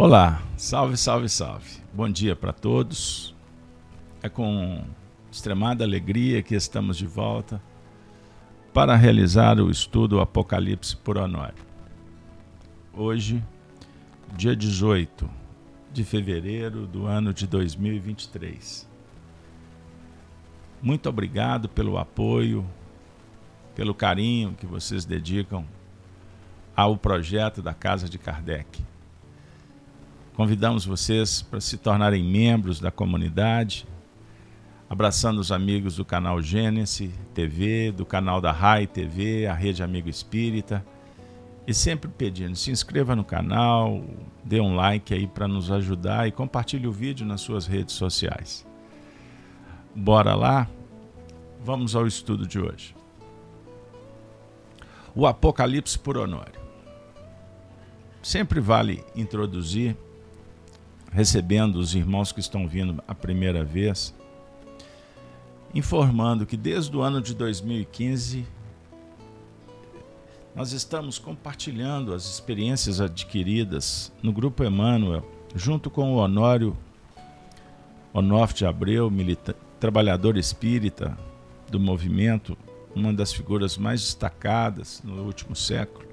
Olá, salve, salve, salve. Bom dia para todos. É com extremada alegria que estamos de volta para realizar o estudo Apocalipse por Honório. Hoje, dia 18 de fevereiro do ano de 2023. Muito obrigado pelo apoio, pelo carinho que vocês dedicam ao projeto da Casa de Kardec. Convidamos vocês para se tornarem membros da comunidade, abraçando os amigos do canal Gênesis TV, do canal da RAI TV, a Rede Amigo Espírita, e sempre pedindo, se inscreva no canal, dê um like aí para nos ajudar e compartilhe o vídeo nas suas redes sociais. Bora lá? Vamos ao estudo de hoje. O Apocalipse por Honório. Sempre vale introduzir recebendo os irmãos que estão vindo a primeira vez, informando que desde o ano de 2015 nós estamos compartilhando as experiências adquiridas no Grupo Emmanuel, junto com o Honório Onof de Abreu, trabalhador espírita do movimento, uma das figuras mais destacadas no último século.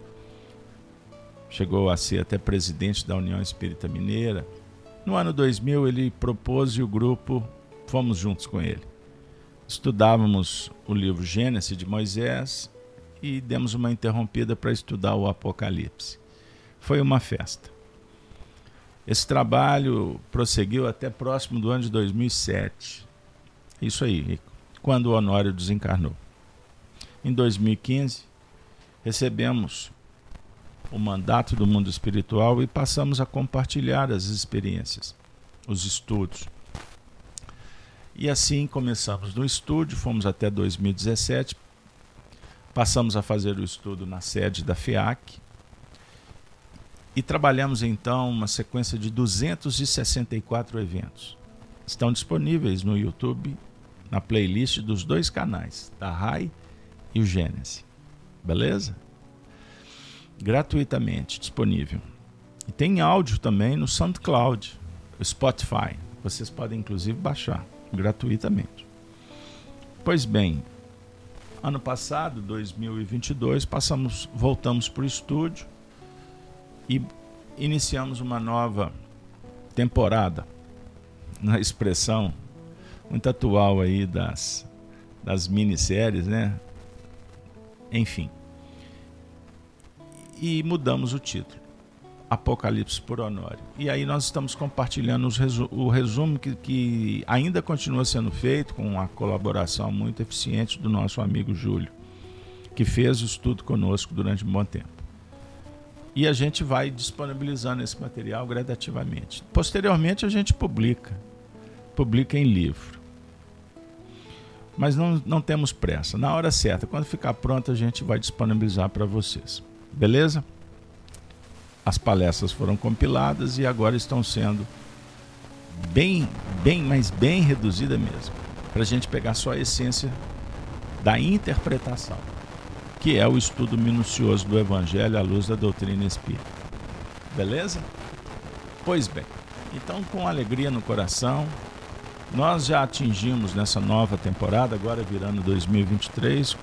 Chegou a ser até presidente da União Espírita Mineira no ano 2000, ele propôs e o grupo fomos juntos com ele. Estudávamos o livro Gênesis de Moisés e demos uma interrompida para estudar o Apocalipse. Foi uma festa. Esse trabalho prosseguiu até próximo do ano de 2007. Isso aí, quando o Honório desencarnou. Em 2015, recebemos o mandato do mundo espiritual e passamos a compartilhar as experiências, os estudos. E assim começamos no estúdio, fomos até 2017, passamos a fazer o estudo na sede da FEAC e trabalhamos então uma sequência de 264 eventos. Estão disponíveis no YouTube, na playlist dos dois canais, da RAI e o Gênesis. Beleza? Gratuitamente disponível. E tem áudio também no SoundCloud, Spotify. Vocês podem inclusive baixar gratuitamente. Pois bem, ano passado, 2022, passamos, voltamos para o estúdio e iniciamos uma nova temporada na expressão muito atual aí das das minisséries, né? Enfim, e mudamos o título. Apocalipse por Honório. E aí nós estamos compartilhando resu o resumo que, que, ainda continua sendo feito com a colaboração muito eficiente do nosso amigo Júlio, que fez o estudo conosco durante um bom tempo. E a gente vai disponibilizando esse material gradativamente. Posteriormente a gente publica, publica em livro. Mas não, não temos pressa. Na hora certa, quando ficar pronto, a gente vai disponibilizar para vocês. Beleza? As palestras foram compiladas e agora estão sendo bem, bem, mas bem reduzida mesmo, para a gente pegar só a essência da interpretação, que é o estudo minucioso do Evangelho à luz da doutrina espírita. Beleza? Pois bem, então com alegria no coração, nós já atingimos nessa nova temporada, agora virando 2023,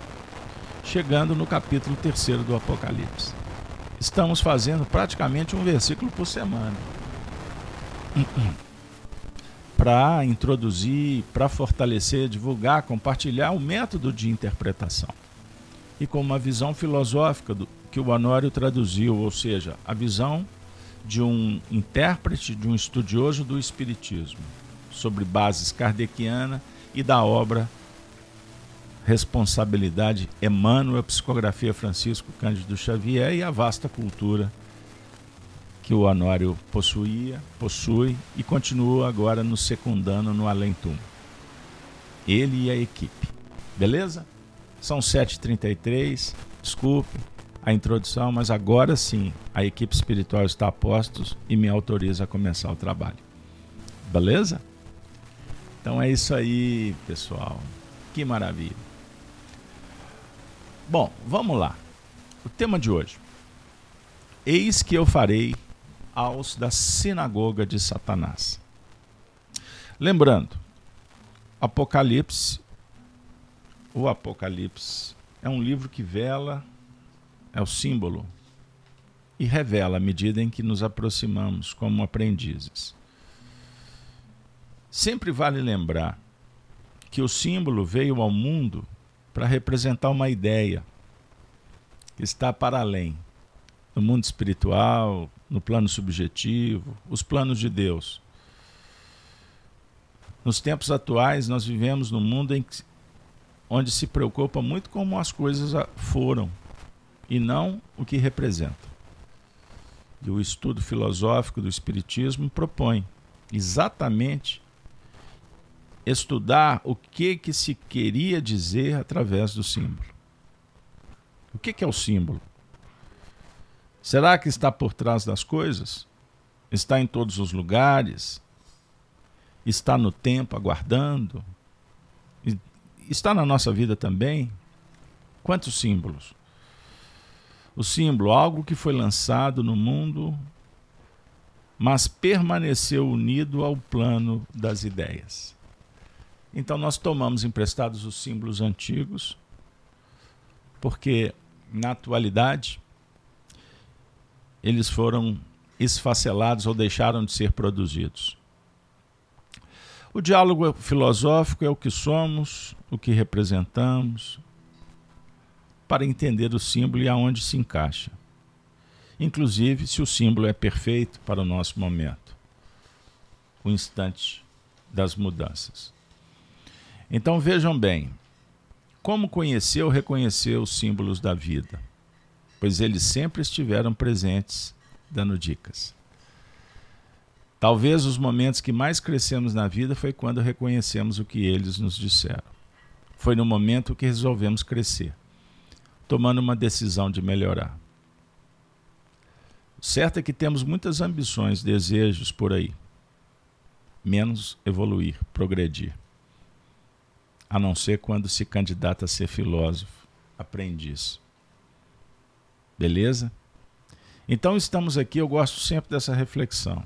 chegando no capítulo 3 do Apocalipse. Estamos fazendo praticamente um versículo por semana. Para introduzir, para fortalecer, divulgar, compartilhar o método de interpretação. E com uma visão filosófica do, que o Honório traduziu, ou seja, a visão de um intérprete, de um estudioso do Espiritismo, sobre bases kardeciana e da obra responsabilidade Emmanuel, psicografia Francisco Cândido Xavier e a vasta cultura que o Honório possuía, possui e continua agora nos secundando no Além Túmulo. Ele e a equipe. Beleza? São 7h33, desculpe a introdução, mas agora sim a equipe espiritual está a postos e me autoriza a começar o trabalho. Beleza? Então é isso aí, pessoal. Que maravilha. Bom, vamos lá. O tema de hoje. Eis que eu farei aos da sinagoga de Satanás. Lembrando, Apocalipse, o Apocalipse é um livro que vela, é o símbolo e revela à medida em que nos aproximamos como aprendizes. Sempre vale lembrar que o símbolo veio ao mundo para representar uma ideia que está para além, no mundo espiritual, no plano subjetivo, os planos de Deus. Nos tempos atuais, nós vivemos num mundo em que, onde se preocupa muito como as coisas foram e não o que representam e o estudo filosófico do Espiritismo propõe exatamente estudar o que, que se queria dizer através do símbolo. O que, que é o símbolo? Será que está por trás das coisas? Está em todos os lugares? Está no tempo aguardando? Está na nossa vida também? Quantos símbolos? O símbolo, algo que foi lançado no mundo, mas permaneceu unido ao plano das ideias. Então nós tomamos emprestados os símbolos antigos, porque na atualidade eles foram esfacelados ou deixaram de ser produzidos. O diálogo filosófico é o que somos, o que representamos, para entender o símbolo e aonde se encaixa. Inclusive, se o símbolo é perfeito para o nosso momento, o instante das mudanças. Então vejam bem, como conhecer ou reconhecer os símbolos da vida? Pois eles sempre estiveram presentes, dando dicas. Talvez os momentos que mais crescemos na vida foi quando reconhecemos o que eles nos disseram. Foi no momento que resolvemos crescer tomando uma decisão de melhorar. O certo é que temos muitas ambições, desejos por aí. Menos evoluir, progredir. A não ser quando se candidata a ser filósofo, aprendiz. Beleza? Então estamos aqui, eu gosto sempre dessa reflexão.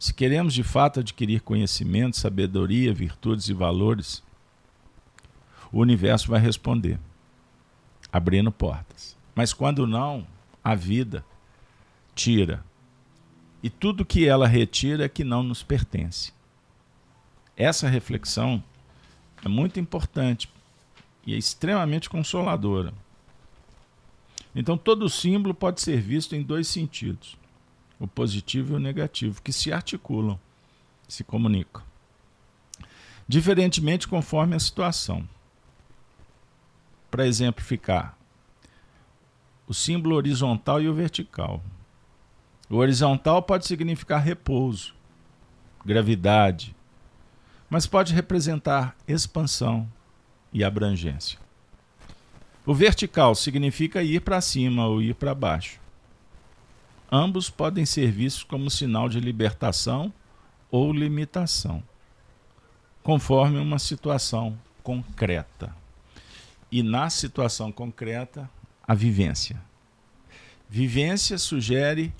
Se queremos de fato adquirir conhecimento, sabedoria, virtudes e valores, o universo vai responder abrindo portas. Mas quando não, a vida tira. E tudo que ela retira é que não nos pertence. Essa reflexão é muito importante e é extremamente consoladora. Então, todo símbolo pode ser visto em dois sentidos: o positivo e o negativo, que se articulam, se comunicam. Diferentemente conforme a situação para exemplificar o símbolo horizontal e o vertical. O horizontal pode significar repouso, gravidade, mas pode representar expansão e abrangência. O vertical significa ir para cima ou ir para baixo. Ambos podem ser vistos como sinal de libertação ou limitação, conforme uma situação concreta e na situação concreta, a vivência. Vivência sugere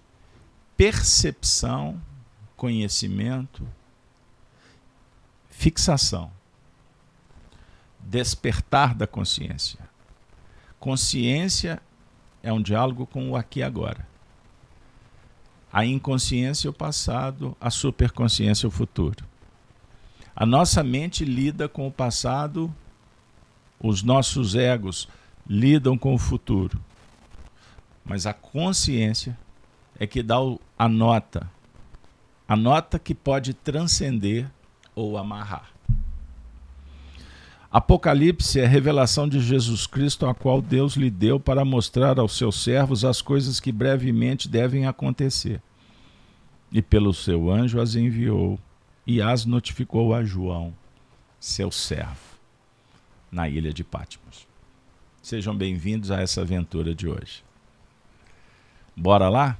percepção, conhecimento, fixação, despertar da consciência. Consciência é um diálogo com o aqui e agora. A inconsciência é o passado, a superconsciência é o futuro. A nossa mente lida com o passado os nossos egos lidam com o futuro. Mas a consciência é que dá a nota, a nota que pode transcender ou amarrar. Apocalipse é a revelação de Jesus Cristo, a qual Deus lhe deu para mostrar aos seus servos as coisas que brevemente devem acontecer. E pelo seu anjo as enviou e as notificou a João, seu servo na ilha de Patmos. Sejam bem-vindos a essa aventura de hoje. Bora lá?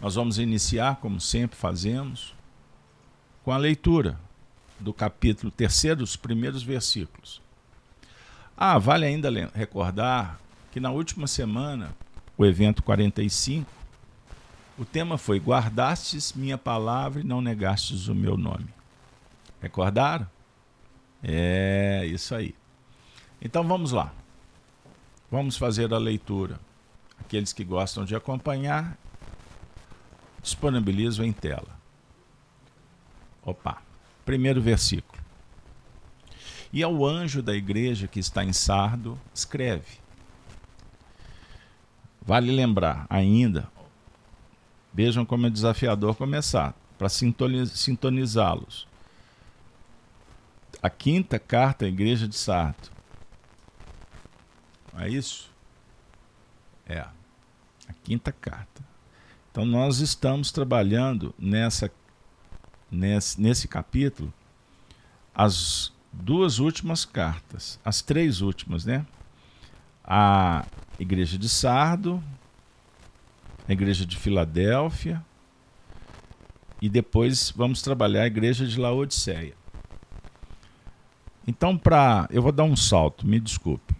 Nós vamos iniciar, como sempre fazemos, com a leitura do capítulo terceiro, dos primeiros versículos. Ah, vale ainda recordar que na última semana, o evento 45, O tema foi: Guardastes minha palavra e não negastes o meu nome. Recordaram? É isso aí. Então vamos lá. Vamos fazer a leitura. Aqueles que gostam de acompanhar, disponibilizo em tela. Opa, primeiro versículo. E ao anjo da igreja que está em Sardo, escreve. Vale lembrar ainda, vejam como é desafiador começar, para sintonizá-los. A quinta carta à igreja de Sardo. É isso? É. A quinta carta. Então nós estamos trabalhando nessa nesse, nesse capítulo as duas últimas cartas, as três últimas, né? A igreja de Sardo, a igreja de Filadélfia e depois vamos trabalhar a igreja de Laodiceia. Então, para eu vou dar um salto, me desculpe.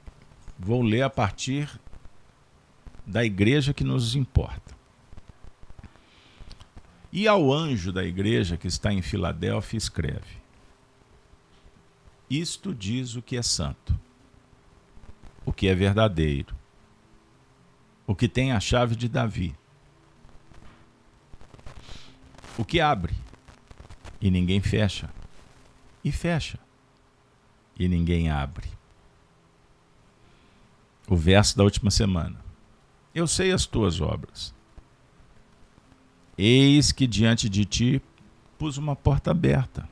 Vou ler a partir da igreja que nos importa. E ao anjo da igreja que está em Filadélfia, escreve: Isto diz o que é santo, o que é verdadeiro, o que tem a chave de Davi, o que abre e ninguém fecha, e fecha e ninguém abre. O verso da última semana. Eu sei as tuas obras Eis que diante de ti pus uma porta aberta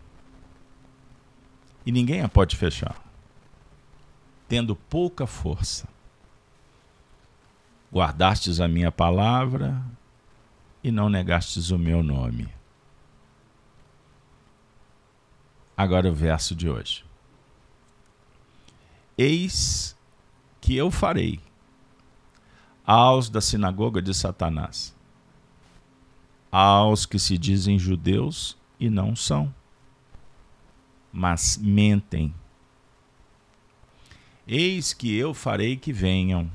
e ninguém a pode fechar, tendo pouca força. Guardastes a minha palavra e não negastes o meu nome. Agora o verso de hoje. Eis que eu farei aos da sinagoga de Satanás aos que se dizem judeus e não são, mas mentem. Eis que eu farei que venham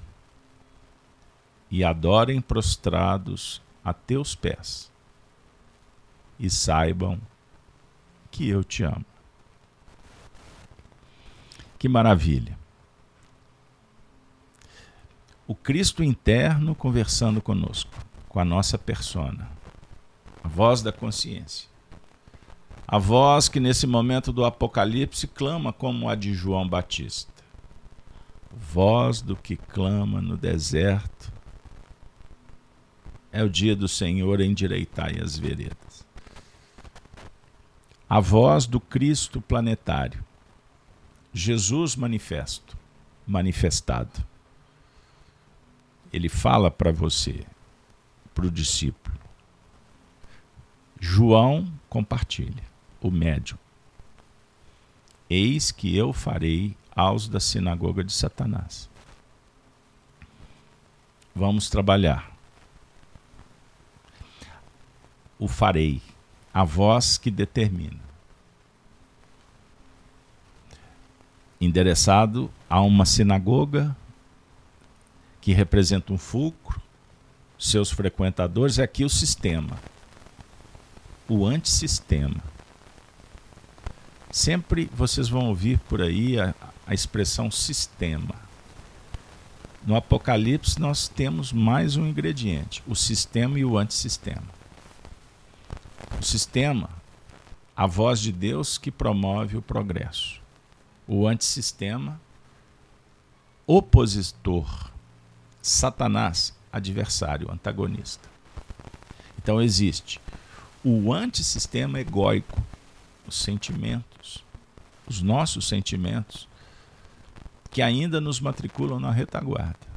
e adorem prostrados a teus pés, e saibam que eu te amo. Que maravilha! O Cristo interno conversando conosco, com a nossa persona a voz da consciência. A voz que nesse momento do Apocalipse clama como a de João Batista. Voz do que clama no deserto. É o dia do Senhor, endireitai as veredas. A voz do Cristo planetário. Jesus manifesto, manifestado. Ele fala para você, para o discípulo João compartilha, o médium. Eis que eu farei aos da sinagoga de Satanás. Vamos trabalhar. O farei, a voz que determina. Endereçado a uma sinagoga que representa um fulcro, seus frequentadores, é aqui o sistema o antissistema. Sempre vocês vão ouvir por aí a, a expressão sistema. No Apocalipse nós temos mais um ingrediente, o sistema e o antissistema. O sistema, a voz de Deus que promove o progresso. O antissistema, opositor. Satanás, adversário, antagonista. Então existe o antissistema egóico, os sentimentos, os nossos sentimentos, que ainda nos matriculam na retaguarda.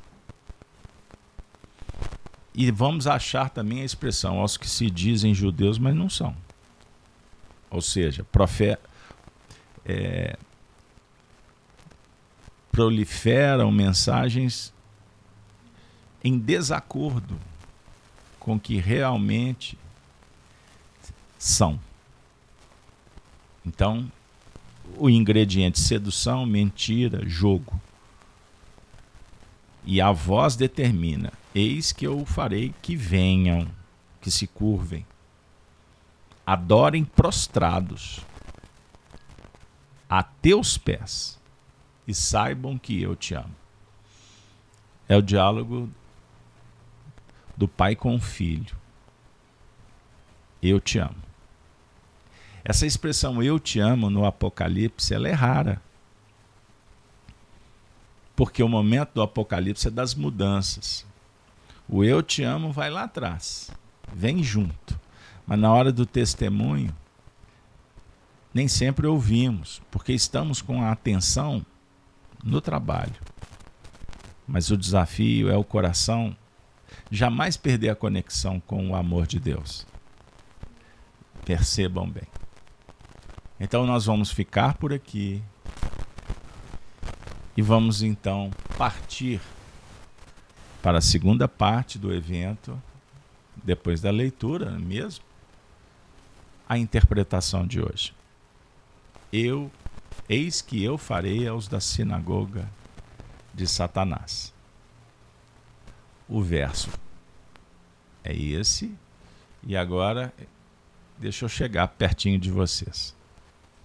E vamos achar também a expressão aos que se dizem judeus, mas não são. Ou seja, profe é, proliferam mensagens em desacordo com que realmente são. Então, o ingrediente sedução, mentira, jogo. E a voz determina: eis que eu farei que venham, que se curvem, adorem prostrados a teus pés e saibam que eu te amo. É o diálogo do pai com o filho. Eu te amo. Essa expressão eu te amo no Apocalipse, ela é rara. Porque o momento do Apocalipse é das mudanças. O eu te amo vai lá atrás, vem junto. Mas na hora do testemunho, nem sempre ouvimos, porque estamos com a atenção no trabalho. Mas o desafio é o coração jamais perder a conexão com o amor de Deus. Percebam bem. Então nós vamos ficar por aqui e vamos então partir para a segunda parte do evento, depois da leitura mesmo, a interpretação de hoje eu, eis que eu farei aos da sinagoga de Satanás. O verso é esse, e agora deixa eu chegar pertinho de vocês.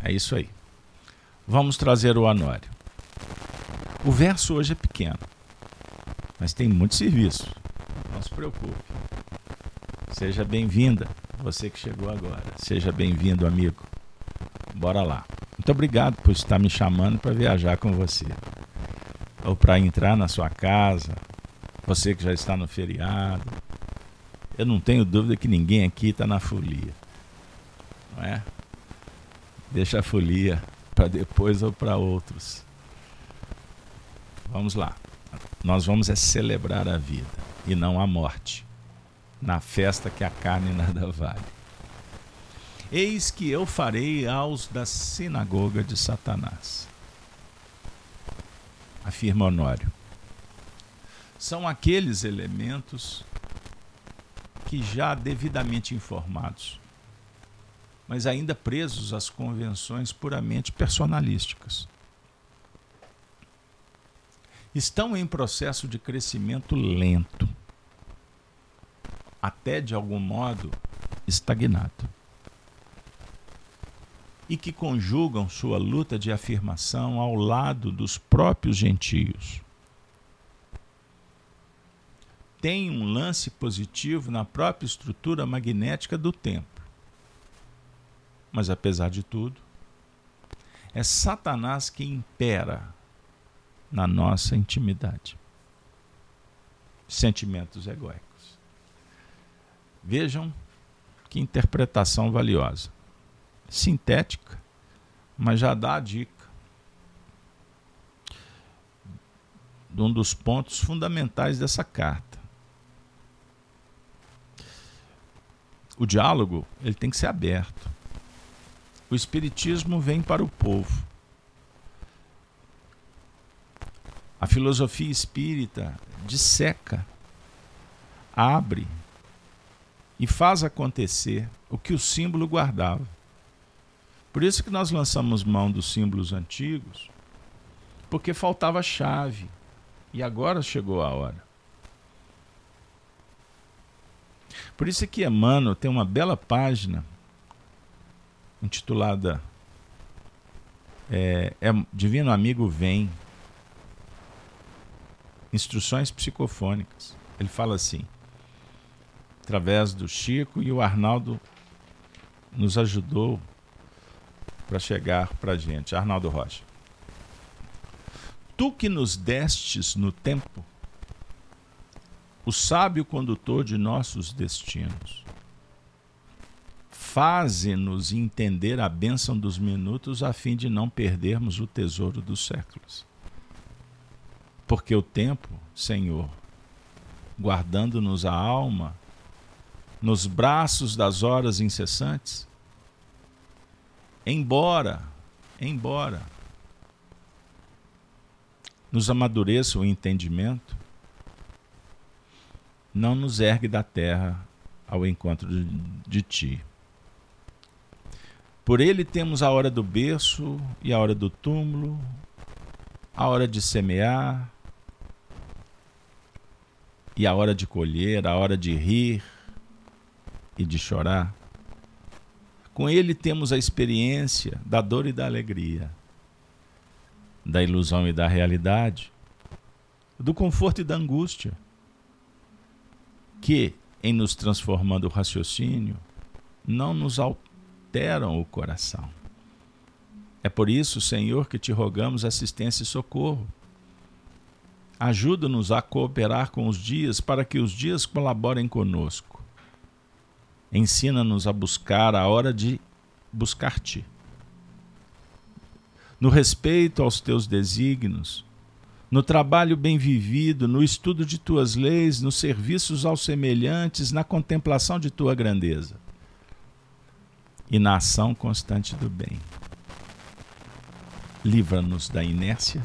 É isso aí. Vamos trazer o anório. O verso hoje é pequeno, mas tem muito serviço. Não se preocupe. Seja bem-vinda, você que chegou agora. Seja bem-vindo, amigo. Bora lá. Muito obrigado por estar me chamando para viajar com você. Ou para entrar na sua casa, você que já está no feriado. Eu não tenho dúvida que ninguém aqui está na folia. Não é? Deixa a folia para depois ou para outros. Vamos lá. Nós vamos é celebrar a vida e não a morte. Na festa que a carne nada vale. Eis que eu farei aos da sinagoga de Satanás. Afirma Honório. São aqueles elementos que já devidamente informados, mas ainda presos às convenções puramente personalísticas. Estão em processo de crescimento lento, até de algum modo estagnado e que conjugam sua luta de afirmação ao lado dos próprios gentios. Tem um lance positivo na própria estrutura magnética do tempo. Mas apesar de tudo, é Satanás que impera na nossa intimidade. Sentimentos egóicos. Vejam que interpretação valiosa sintética, mas já dá a dica de um dos pontos fundamentais dessa carta. O diálogo ele tem que ser aberto. O espiritismo vem para o povo. A filosofia espírita disseca, abre e faz acontecer o que o símbolo guardava. Por isso que nós lançamos mão dos símbolos antigos, porque faltava chave. E agora chegou a hora. Por isso que Emmanuel tem uma bela página intitulada é, é, Divino Amigo Vem. Instruções psicofônicas. Ele fala assim, através do Chico e o Arnaldo nos ajudou para chegar para a gente. Arnaldo Rocha. Tu que nos destes no tempo, o sábio condutor de nossos destinos, faze-nos entender a bênção dos minutos a fim de não perdermos o tesouro dos séculos. Porque o tempo, Senhor, guardando-nos a alma, nos braços das horas incessantes, embora, embora nos amadureça o entendimento, não nos ergue da terra ao encontro de, de ti. Por ele temos a hora do berço e a hora do túmulo, a hora de semear e a hora de colher, a hora de rir e de chorar. Com ele temos a experiência da dor e da alegria, da ilusão e da realidade, do conforto e da angústia, que, em nos transformando o raciocínio, não nos alteram o coração. É por isso, Senhor, que te rogamos assistência e socorro. Ajuda-nos a cooperar com os dias para que os dias colaborem conosco. Ensina-nos a buscar a hora de buscar-te. No respeito aos teus desígnios, no trabalho bem vivido, no estudo de tuas leis, nos serviços aos semelhantes, na contemplação de tua grandeza e na ação constante do bem. Livra-nos da inércia,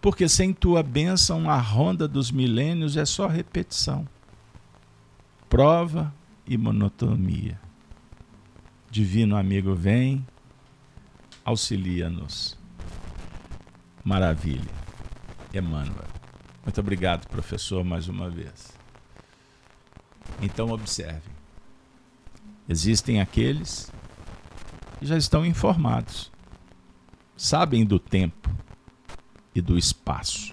porque sem tua bênção a ronda dos milênios é só repetição, prova e monotonia. Divino amigo, vem, auxilia-nos. Maravilha. Emmanuel. Muito obrigado, professor, mais uma vez. Então, observe: existem aqueles que já estão informados, sabem do tempo e do espaço,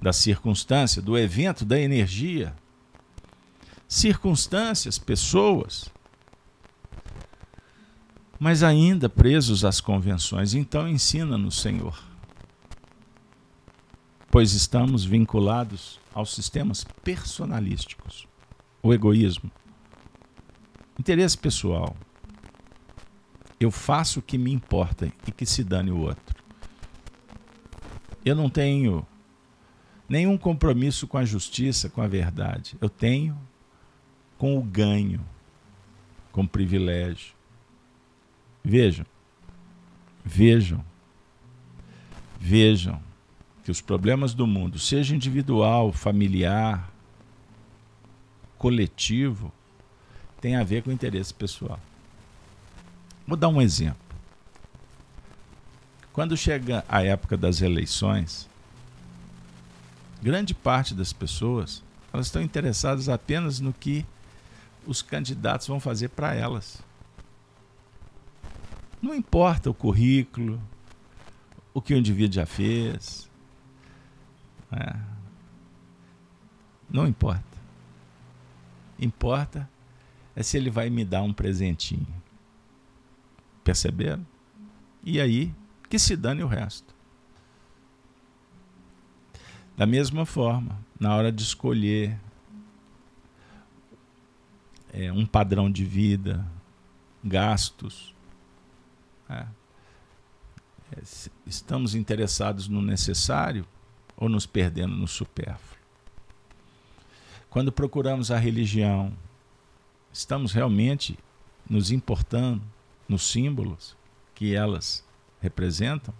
da circunstância, do evento, da energia. Circunstâncias, pessoas, mas ainda presos às convenções. Então, ensina-nos, Senhor, pois estamos vinculados aos sistemas personalísticos, o egoísmo, interesse pessoal. Eu faço o que me importa e que se dane o outro. Eu não tenho nenhum compromisso com a justiça, com a verdade. Eu tenho com o ganho, com o privilégio. Vejam, vejam, vejam que os problemas do mundo, seja individual, familiar, coletivo, tem a ver com interesse pessoal. Vou dar um exemplo. Quando chega a época das eleições, grande parte das pessoas elas estão interessadas apenas no que os candidatos vão fazer para elas. Não importa o currículo, o que o indivíduo já fez, é. Não importa. Importa é se ele vai me dar um presentinho. Perceberam? E aí, que se dane o resto. Da mesma forma, na hora de escolher é, um padrão de vida, gastos, é, é, estamos interessados no necessário ou nos perdendo no supérfluo. Quando procuramos a religião, estamos realmente nos importando nos símbolos que elas representam?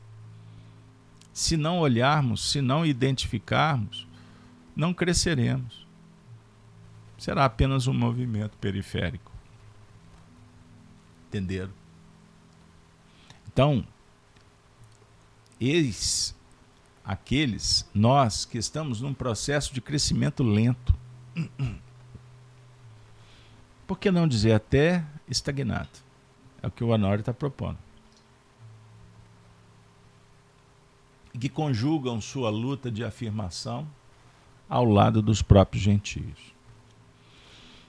Se não olharmos, se não identificarmos, não cresceremos. Será apenas um movimento periférico. Entenderam? Então, eis aqueles, nós que estamos num processo de crescimento lento. Por que não dizer até estagnado? É o que o Honório está propondo. Que conjugam sua luta de afirmação ao lado dos próprios gentios.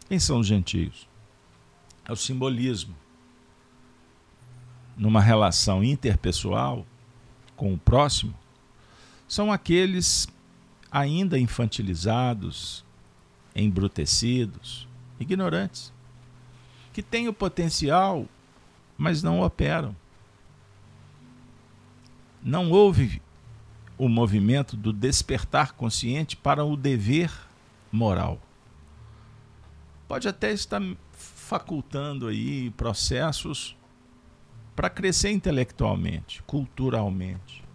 Quem são os gentios? É o simbolismo. Numa relação interpessoal com o próximo, são aqueles ainda infantilizados, embrutecidos, ignorantes, que têm o potencial, mas não operam. Não houve o movimento do despertar consciente para o dever moral. Pode até estar facultando aí processos para crescer intelectualmente, culturalmente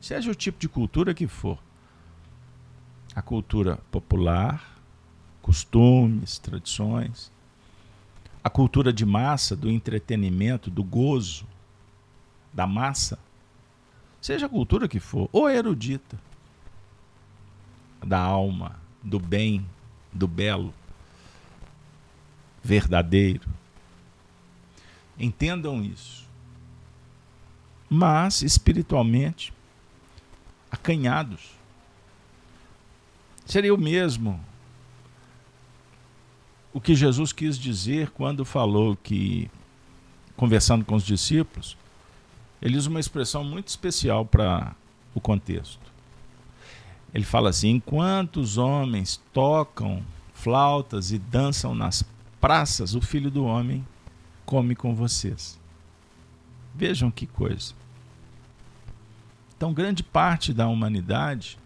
seja o tipo de cultura que for. A cultura popular, costumes, tradições, a cultura de massa, do entretenimento, do gozo, da massa, seja a cultura que for, ou erudita, da alma, do bem, do belo. verdadeiro. Entendam isso. Mas espiritualmente acanhados. Seria o mesmo o que Jesus quis dizer quando falou que, conversando com os discípulos, ele usa uma expressão muito especial para o contexto. Ele fala assim: enquanto os homens tocam flautas e dançam nas praças, o filho do homem come com vocês. Vejam que coisa. Então, grande parte da humanidade,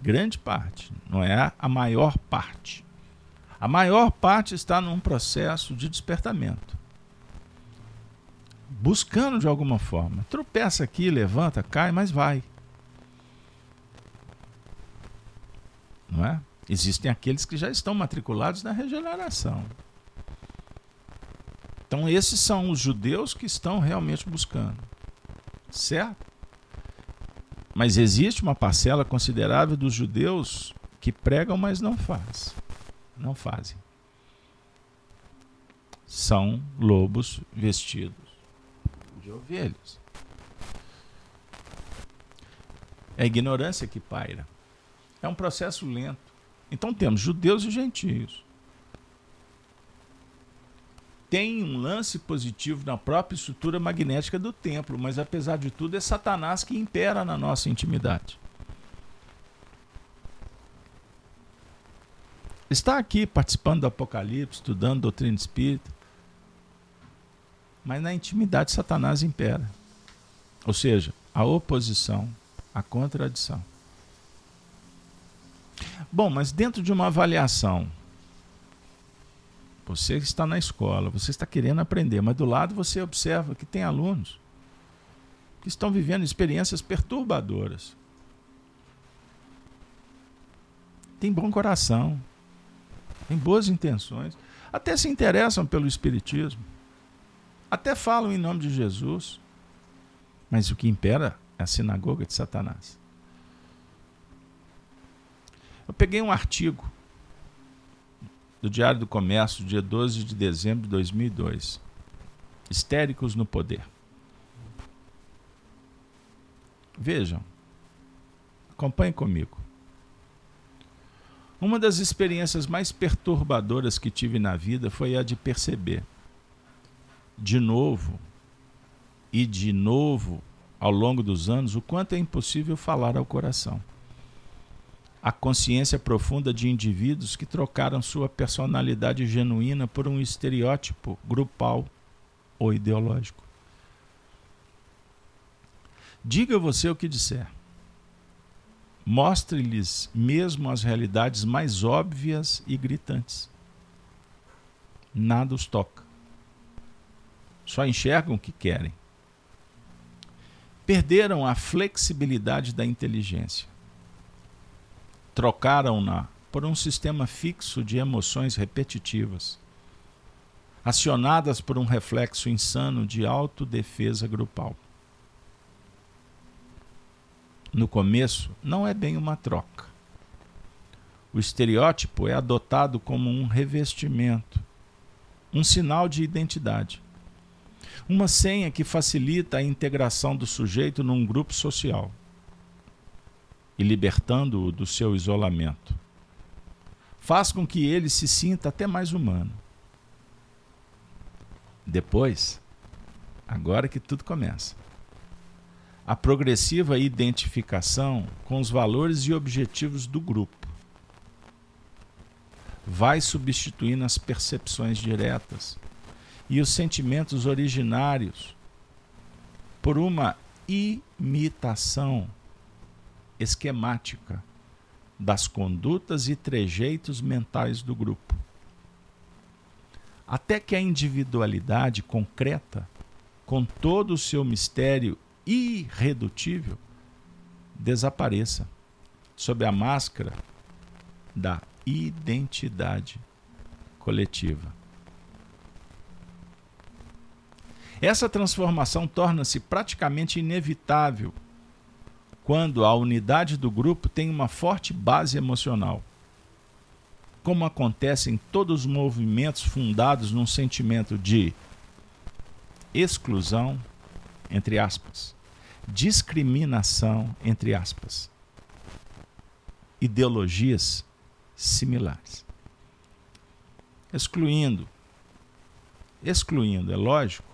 grande parte, não é a maior parte, a maior parte está num processo de despertamento. Buscando de alguma forma. Tropeça aqui, levanta, cai, mas vai. Não é? Existem aqueles que já estão matriculados na regeneração. Então, esses são os judeus que estão realmente buscando. Certo? Mas existe uma parcela considerável dos judeus que pregam, mas não faz. Não fazem. São lobos vestidos de ovelhas. É a ignorância que paira. É um processo lento. Então temos judeus e gentios. Tem um lance positivo na própria estrutura magnética do templo, mas apesar de tudo é Satanás que impera na nossa intimidade. Está aqui participando do Apocalipse, estudando doutrina espírita, mas na intimidade Satanás impera. Ou seja, a oposição, a contradição. Bom, mas dentro de uma avaliação, você está na escola, você está querendo aprender, mas do lado você observa que tem alunos que estão vivendo experiências perturbadoras. Tem bom coração, tem boas intenções, até se interessam pelo Espiritismo, até falam em nome de Jesus, mas o que impera é a sinagoga de Satanás. Eu peguei um artigo do Diário do Comércio, dia 12 de dezembro de 2002. Histéricos no poder. Vejam, acompanhem comigo. Uma das experiências mais perturbadoras que tive na vida foi a de perceber, de novo e de novo, ao longo dos anos, o quanto é impossível falar ao coração a consciência profunda de indivíduos que trocaram sua personalidade genuína por um estereótipo grupal ou ideológico. Diga você o que disser. Mostre-lhes mesmo as realidades mais óbvias e gritantes. Nada os toca. Só enxergam o que querem. Perderam a flexibilidade da inteligência trocaram-na por um sistema fixo de emoções repetitivas, acionadas por um reflexo insano de autodefesa grupal. No começo, não é bem uma troca. O estereótipo é adotado como um revestimento, um sinal de identidade, uma senha que facilita a integração do sujeito num grupo social e libertando-o do seu isolamento. Faz com que ele se sinta até mais humano. Depois, agora que tudo começa, a progressiva identificação com os valores e objetivos do grupo vai substituindo as percepções diretas e os sentimentos originários por uma imitação esquemática das condutas e trejeitos mentais do grupo. Até que a individualidade concreta, com todo o seu mistério irredutível, desapareça sob a máscara da identidade coletiva. Essa transformação torna-se praticamente inevitável quando a unidade do grupo tem uma forte base emocional. como acontece em todos os movimentos fundados num sentimento de exclusão, entre aspas, discriminação, entre aspas, ideologias similares. Excluindo, excluindo, é lógico,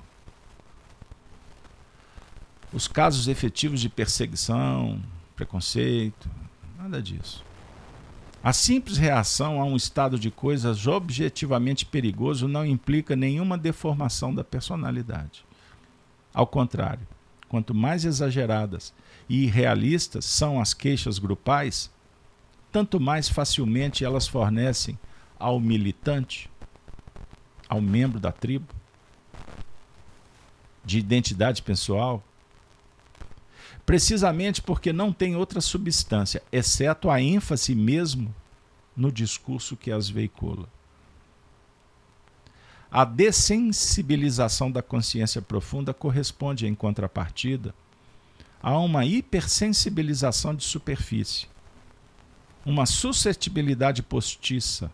os casos efetivos de perseguição, preconceito, nada disso. A simples reação a um estado de coisas objetivamente perigoso não implica nenhuma deformação da personalidade. Ao contrário, quanto mais exageradas e irrealistas são as queixas grupais, tanto mais facilmente elas fornecem ao militante, ao membro da tribo, de identidade pessoal, precisamente porque não tem outra substância, exceto a ênfase mesmo no discurso que as veicula. A dessensibilização da consciência profunda corresponde, em contrapartida, a uma hipersensibilização de superfície, uma suscetibilidade postiça,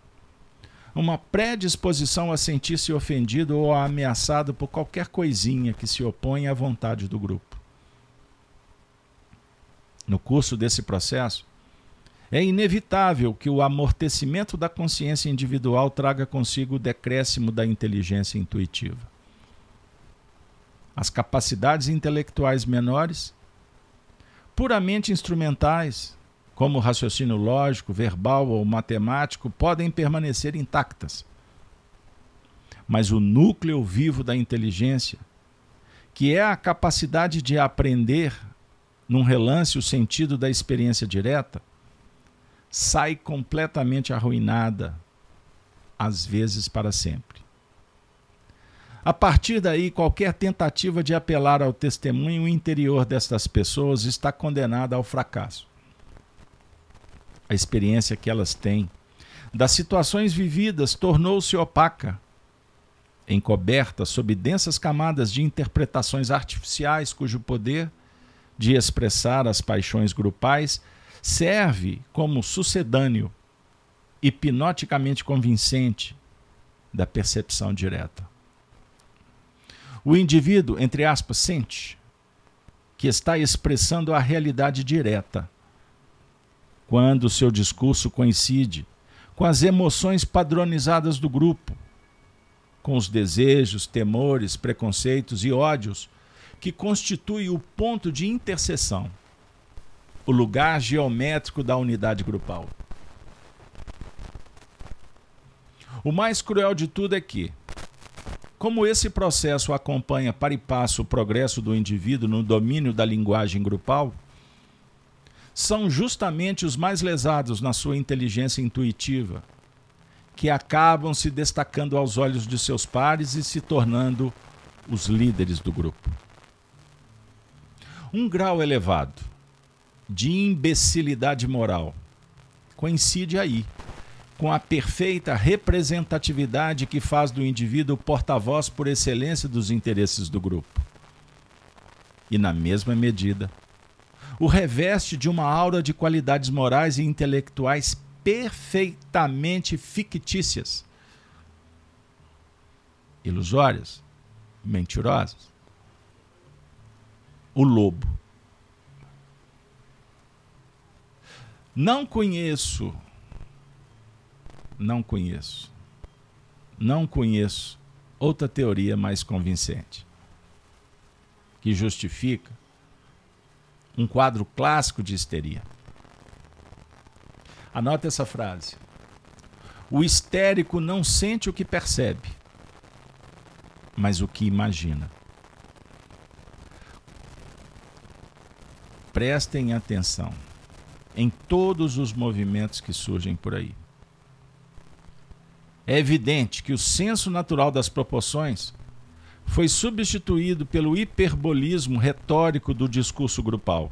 uma predisposição a sentir-se ofendido ou ameaçado por qualquer coisinha que se opõe à vontade do grupo. No curso desse processo, é inevitável que o amortecimento da consciência individual traga consigo o decréscimo da inteligência intuitiva. As capacidades intelectuais menores, puramente instrumentais, como o raciocínio lógico, verbal ou matemático, podem permanecer intactas. Mas o núcleo vivo da inteligência, que é a capacidade de aprender num relance o sentido da experiência direta, sai completamente arruinada, às vezes para sempre. A partir daí, qualquer tentativa de apelar ao testemunho interior destas pessoas está condenada ao fracasso. A experiência que elas têm das situações vividas tornou-se opaca, encoberta sob densas camadas de interpretações artificiais cujo poder de expressar as paixões grupais serve como sucedâneo hipnoticamente convincente da percepção direta. O indivíduo, entre aspas, sente que está expressando a realidade direta quando o seu discurso coincide com as emoções padronizadas do grupo, com os desejos, temores, preconceitos e ódios que constitui o ponto de interseção, o lugar geométrico da unidade grupal. O mais cruel de tudo é que, como esse processo acompanha para e passo o progresso do indivíduo no domínio da linguagem grupal, são justamente os mais lesados na sua inteligência intuitiva que acabam se destacando aos olhos de seus pares e se tornando os líderes do grupo. Um grau elevado de imbecilidade moral coincide aí com a perfeita representatividade que faz do indivíduo porta-voz por excelência dos interesses do grupo. E, na mesma medida, o reveste de uma aura de qualidades morais e intelectuais perfeitamente fictícias, ilusórias, mentirosas o lobo. Não conheço, não conheço, não conheço outra teoria mais convincente que justifica um quadro clássico de histeria. Anote essa frase. O histérico não sente o que percebe, mas o que imagina. prestem atenção em todos os movimentos que surgem por aí. É evidente que o senso natural das proporções foi substituído pelo hiperbolismo retórico do discurso grupal,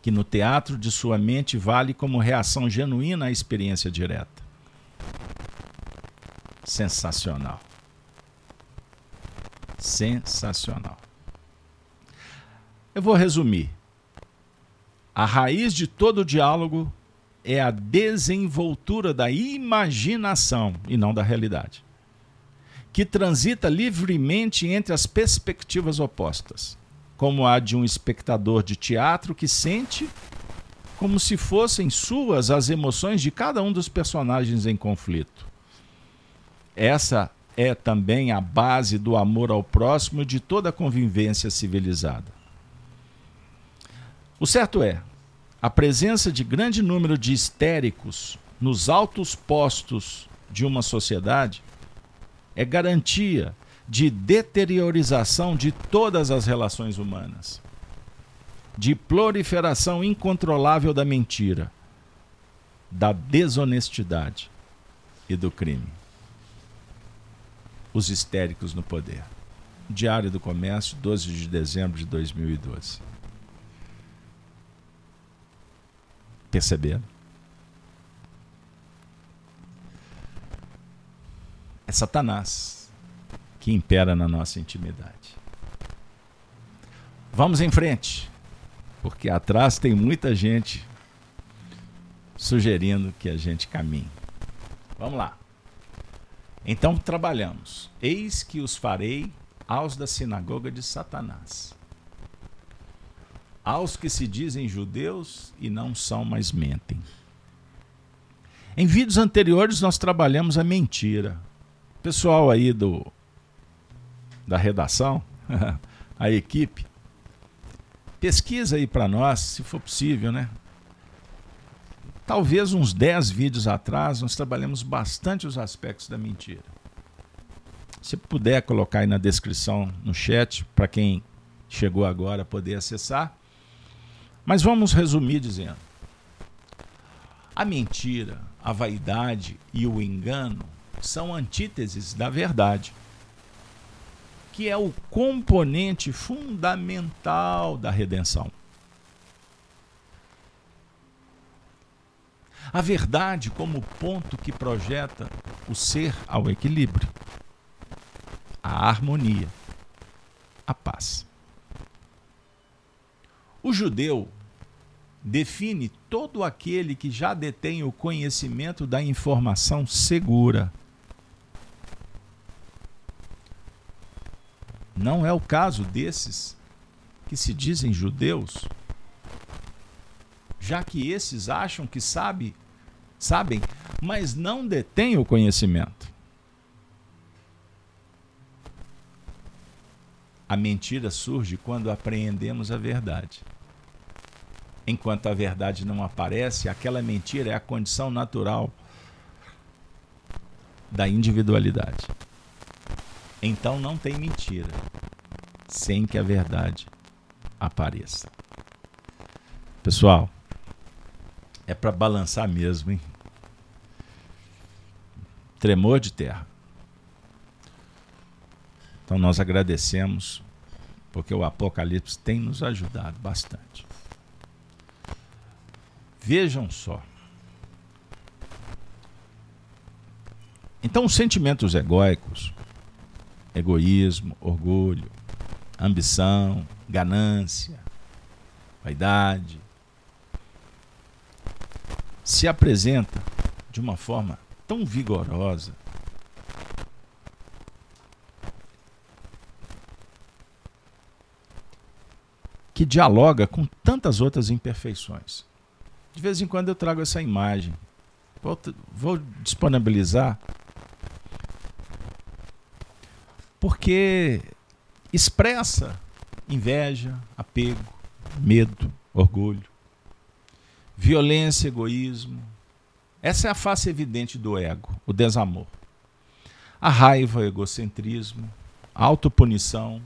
que no teatro de sua mente vale como reação genuína à experiência direta. Sensacional. Sensacional. Eu vou resumir. A raiz de todo diálogo é a desenvoltura da imaginação e não da realidade, que transita livremente entre as perspectivas opostas, como a de um espectador de teatro que sente como se fossem suas as emoções de cada um dos personagens em conflito. Essa é também a base do amor ao próximo e de toda a convivência civilizada. O certo é, a presença de grande número de histéricos nos altos postos de uma sociedade é garantia de deteriorização de todas as relações humanas de proliferação incontrolável da mentira, da desonestidade e do crime. Os histéricos no poder. Diário do Comércio, 12 de dezembro de 2012. Perceberam? É Satanás que impera na nossa intimidade. Vamos em frente porque atrás tem muita gente sugerindo que a gente caminhe. Vamos lá. Então trabalhamos. Eis que os farei aos da sinagoga de Satanás, aos que se dizem judeus e não são, mas mentem. Em vídeos anteriores nós trabalhamos a mentira. Pessoal aí do da redação, a equipe, Pesquisa aí para nós, se for possível, né? Talvez uns 10 vídeos atrás nós trabalhamos bastante os aspectos da mentira. Se puder colocar aí na descrição, no chat, para quem chegou agora poder acessar. Mas vamos resumir dizendo: a mentira, a vaidade e o engano são antíteses da verdade que é o componente fundamental da redenção. A verdade como ponto que projeta o ser ao equilíbrio, a harmonia, a paz. O judeu define todo aquele que já detém o conhecimento da informação segura Não é o caso desses que se dizem judeus, já que esses acham que sabe, sabem, mas não detêm o conhecimento. A mentira surge quando apreendemos a verdade. Enquanto a verdade não aparece, aquela mentira é a condição natural da individualidade. Então não tem mentira sem que a verdade apareça. Pessoal, é para balançar mesmo, hein? Tremor de terra. Então nós agradecemos porque o Apocalipse tem nos ajudado bastante. Vejam só. Então, os sentimentos egóicos egoísmo, orgulho, ambição, ganância, vaidade, se apresenta de uma forma tão vigorosa que dialoga com tantas outras imperfeições. De vez em quando eu trago essa imagem. Vou, vou disponibilizar porque expressa inveja, apego, medo, orgulho, violência, egoísmo. Essa é a face evidente do ego, o desamor. A raiva, o egocentrismo, autopunição,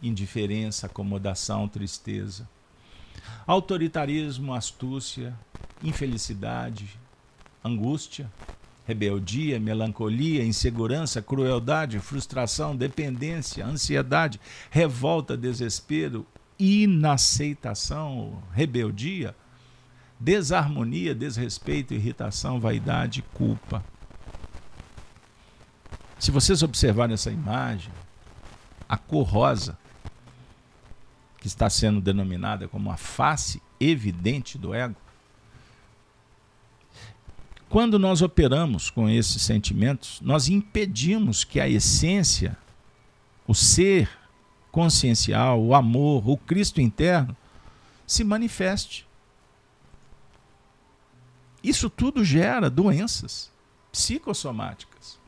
indiferença, acomodação, tristeza. Autoritarismo, astúcia, infelicidade, angústia, rebeldia, melancolia, insegurança, crueldade, frustração, dependência, ansiedade, revolta, desespero, inaceitação, rebeldia, desarmonia, desrespeito, irritação, vaidade, culpa. Se vocês observarem essa imagem, a cor rosa, que está sendo denominada como a face evidente do ego, quando nós operamos com esses sentimentos, nós impedimos que a essência, o ser consciencial, o amor, o Cristo interno, se manifeste. Isso tudo gera doenças psicossomáticas.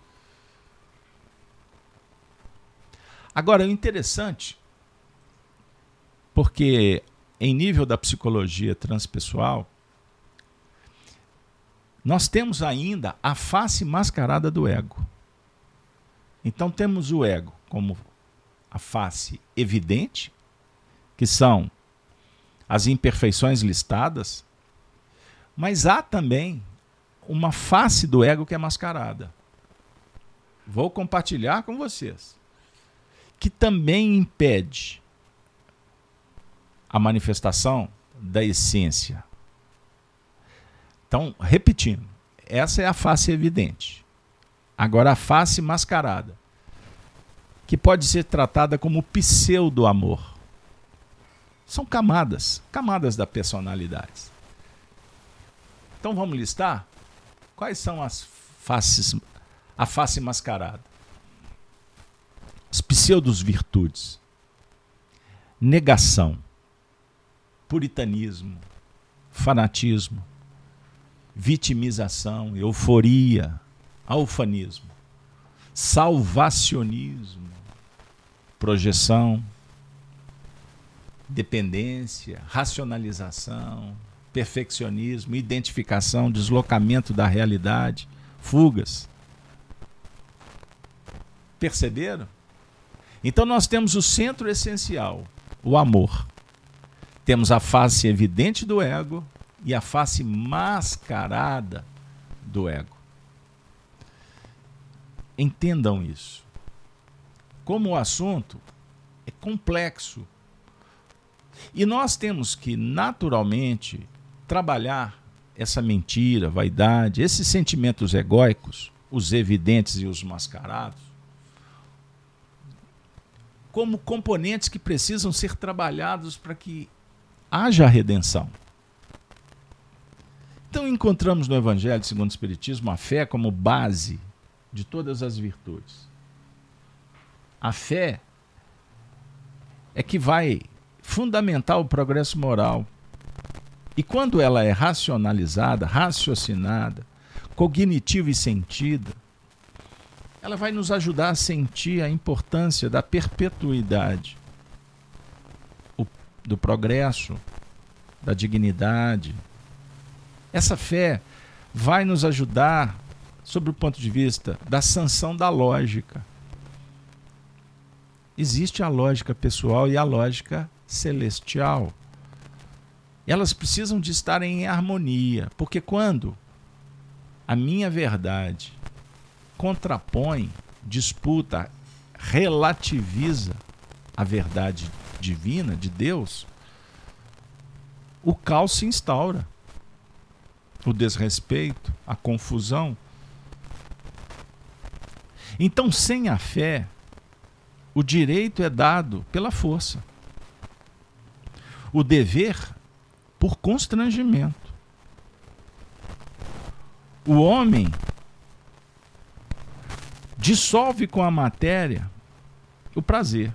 Agora, o interessante, porque em nível da psicologia transpessoal, nós temos ainda a face mascarada do ego. Então temos o ego como a face evidente, que são as imperfeições listadas, mas há também uma face do ego que é mascarada. Vou compartilhar com vocês. Que também impede a manifestação da essência. Então, repetindo, essa é a face evidente. Agora, a face mascarada, que pode ser tratada como pseudo-amor. São camadas, camadas da personalidade. Então vamos listar quais são as faces, a face mascarada. As pseudos virtudes. Negação, puritanismo, fanatismo, vitimização, euforia, alfanismo, salvacionismo, projeção, dependência, racionalização, perfeccionismo, identificação, deslocamento da realidade, fugas. Perceberam? Então nós temos o centro essencial, o amor. Temos a face evidente do ego e a face mascarada do ego. Entendam isso. Como o assunto é complexo. E nós temos que, naturalmente, trabalhar essa mentira, vaidade, esses sentimentos egóicos, os evidentes e os mascarados, como componentes que precisam ser trabalhados para que haja redenção. Então encontramos no Evangelho segundo o Espiritismo a fé como base de todas as virtudes. A fé é que vai fundamentar o progresso moral. E quando ela é racionalizada, raciocinada, cognitiva e sentida, ela vai nos ajudar a sentir a importância da perpetuidade, do progresso, da dignidade, essa fé vai nos ajudar, sob o ponto de vista da sanção da lógica. Existe a lógica pessoal e a lógica celestial. Elas precisam de estar em harmonia, porque quando a minha verdade contrapõe, disputa, relativiza a verdade divina de Deus, o caos se instaura o desrespeito, a confusão. Então, sem a fé, o direito é dado pela força, o dever por constrangimento. O homem dissolve com a matéria o prazer.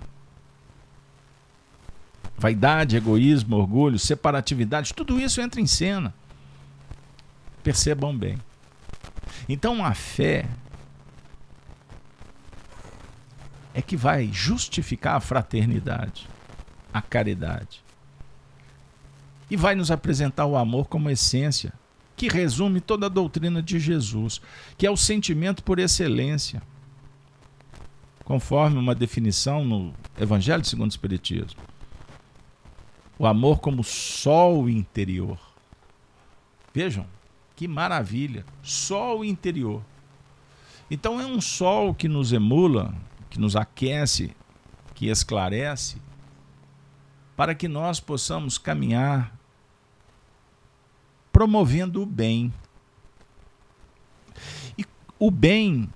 Vaidade, egoísmo, orgulho, separatividade, tudo isso entra em cena. Percebam bem. Então a fé é que vai justificar a fraternidade, a caridade. E vai nos apresentar o amor como essência, que resume toda a doutrina de Jesus, que é o sentimento por excelência. Conforme uma definição no Evangelho segundo o Espiritismo. O amor como sol interior. Vejam, que maravilha! Sol interior. Então é um sol que nos emula, que nos aquece, que esclarece, para que nós possamos caminhar promovendo o bem. E o bem,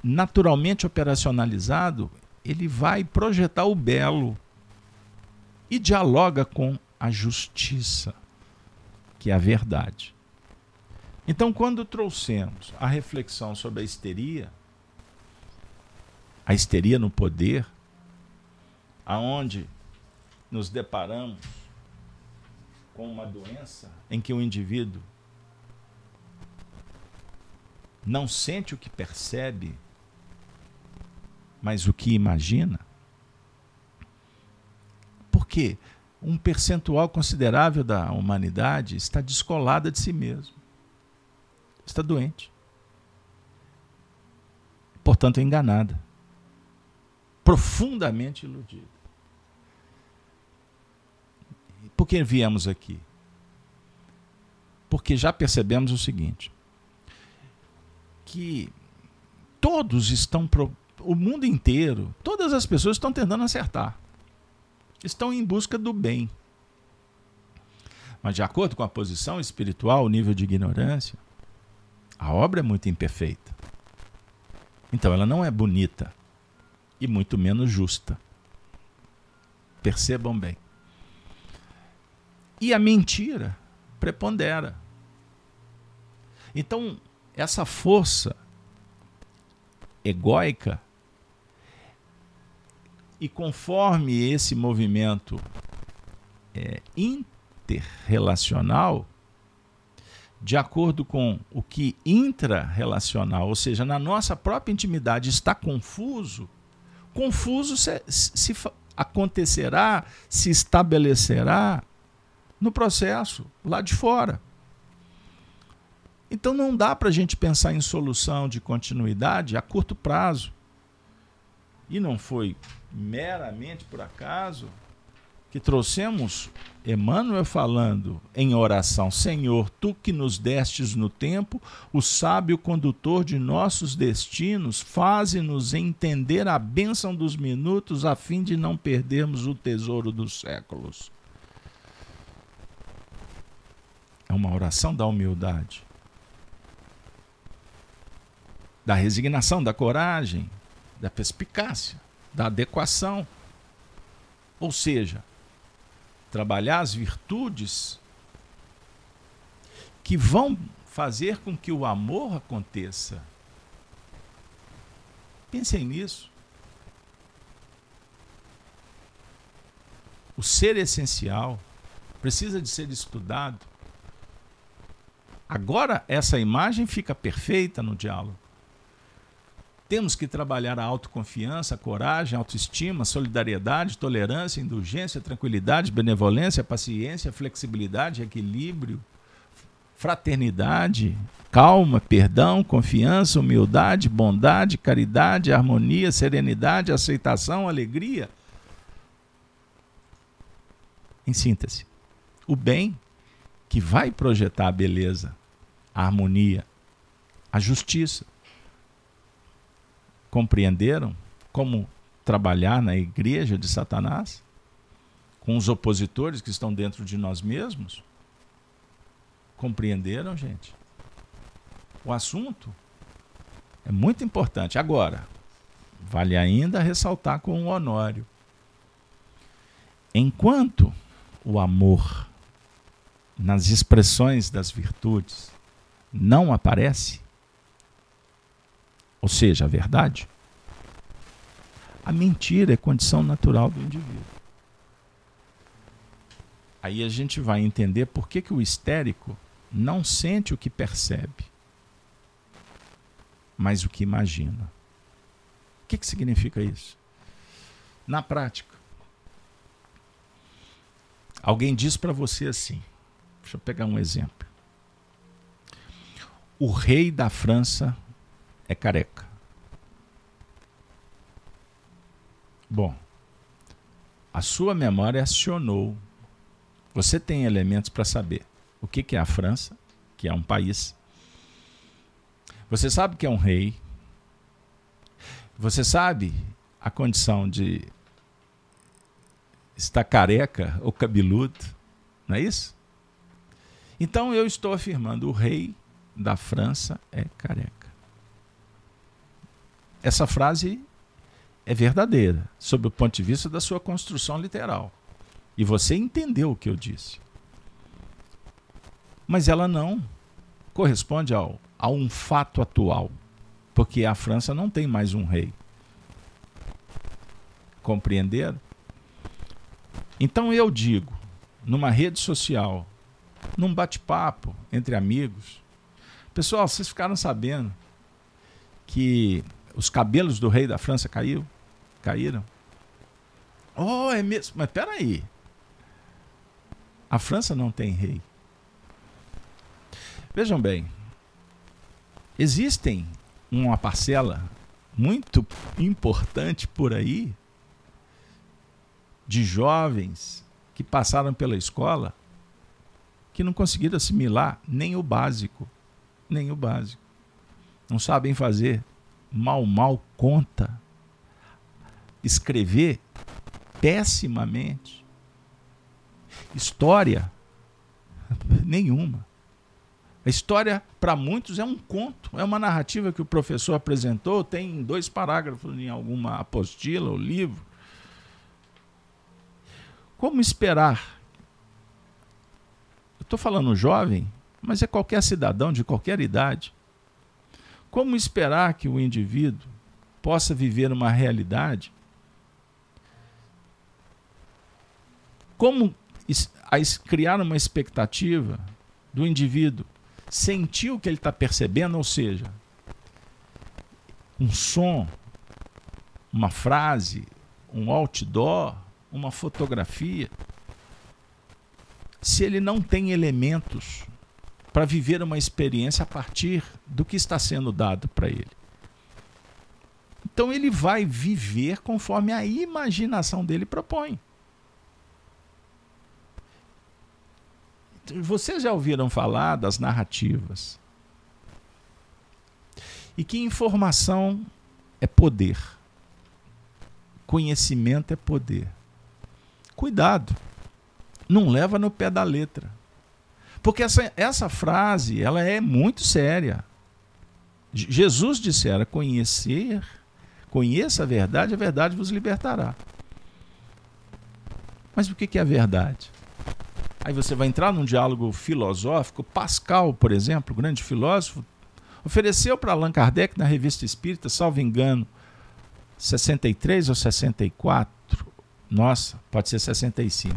naturalmente operacionalizado, ele vai projetar o belo e dialoga com a justiça, que é a verdade. Então, quando trouxemos a reflexão sobre a histeria, a histeria no poder, aonde nos deparamos com uma doença em que o indivíduo não sente o que percebe, mas o que imagina. Porque um percentual considerável da humanidade está descolada de si mesmo. Está doente. Portanto, enganada. Profundamente iludida. Por que viemos aqui? Porque já percebemos o seguinte: que todos estão, o mundo inteiro, todas as pessoas estão tentando acertar. Estão em busca do bem. Mas de acordo com a posição espiritual, o nível de ignorância, a obra é muito imperfeita. Então ela não é bonita e muito menos justa. Percebam bem. E a mentira prepondera. Então, essa força egóica e conforme esse movimento é, interrelacional, de acordo com o que intrarrelacional, ou seja, na nossa própria intimidade está confuso, confuso se, se acontecerá, se estabelecerá no processo lá de fora. Então não dá para a gente pensar em solução de continuidade a curto prazo. E não foi meramente por acaso que trouxemos Emmanuel falando em oração: Senhor, tu que nos destes no tempo, o sábio condutor de nossos destinos, faze-nos entender a bênção dos minutos a fim de não perdermos o tesouro dos séculos. É uma oração da humildade da resignação, da coragem, da perspicácia, da adequação. Ou seja, trabalhar as virtudes que vão fazer com que o amor aconteça. Pensem nisso. O ser essencial precisa de ser estudado. Agora essa imagem fica perfeita no diálogo. Temos que trabalhar a autoconfiança, a coragem, a autoestima, solidariedade, tolerância, indulgência, tranquilidade, benevolência, paciência, flexibilidade, equilíbrio, fraternidade, calma, perdão, confiança, humildade, bondade, caridade, harmonia, serenidade, aceitação, alegria. Em síntese, o bem que vai projetar a beleza, a harmonia, a justiça, compreenderam como trabalhar na igreja de Satanás? Com os opositores que estão dentro de nós mesmos? Compreenderam, gente? O assunto é muito importante. Agora, vale ainda ressaltar com o Honório. Enquanto o amor nas expressões das virtudes não aparece, ou seja, a verdade, a mentira é condição natural do indivíduo. Aí a gente vai entender por que, que o histérico não sente o que percebe, mas o que imagina. O que, que significa isso? Na prática, alguém diz para você assim: deixa eu pegar um exemplo. O rei da França é careca. Bom, a sua memória acionou. Você tem elementos para saber o que, que é a França, que é um país. Você sabe que é um rei. Você sabe a condição de estar careca ou cabeludo, não é isso? Então eu estou afirmando: o rei da França é careca essa frase é verdadeira, sob o ponto de vista da sua construção literal. E você entendeu o que eu disse. Mas ela não corresponde ao, a um fato atual, porque a França não tem mais um rei. Compreenderam? Então eu digo, numa rede social, num bate-papo entre amigos, pessoal, vocês ficaram sabendo que os cabelos do rei da França caiu, caíram? Oh, é mesmo? Mas peraí. A França não tem rei. Vejam bem, existem uma parcela muito importante por aí de jovens que passaram pela escola que não conseguiram assimilar nem o básico, nem o básico. Não sabem fazer mal mal conta, escrever pessimamente. História nenhuma. A história, para muitos, é um conto, é uma narrativa que o professor apresentou, tem dois parágrafos em alguma apostila ou livro. Como esperar? Eu estou falando jovem, mas é qualquer cidadão de qualquer idade. Como esperar que o indivíduo possa viver uma realidade? Como criar uma expectativa do indivíduo sentir o que ele está percebendo, ou seja, um som, uma frase, um outdoor, uma fotografia, se ele não tem elementos para viver uma experiência a partir do que está sendo dado para ele. Então ele vai viver conforme a imaginação dele propõe. Vocês já ouviram falar das narrativas? E que informação é poder. Conhecimento é poder. Cuidado. Não leva no pé da letra. Porque essa, essa frase, ela é muito séria. Jesus dissera: conhecer, conheça a verdade, a verdade vos libertará. Mas o que é a verdade? Aí você vai entrar num diálogo filosófico. Pascal, por exemplo, grande filósofo, ofereceu para Allan Kardec na Revista Espírita, salvo engano, 63 ou 64. Nossa, pode ser 65.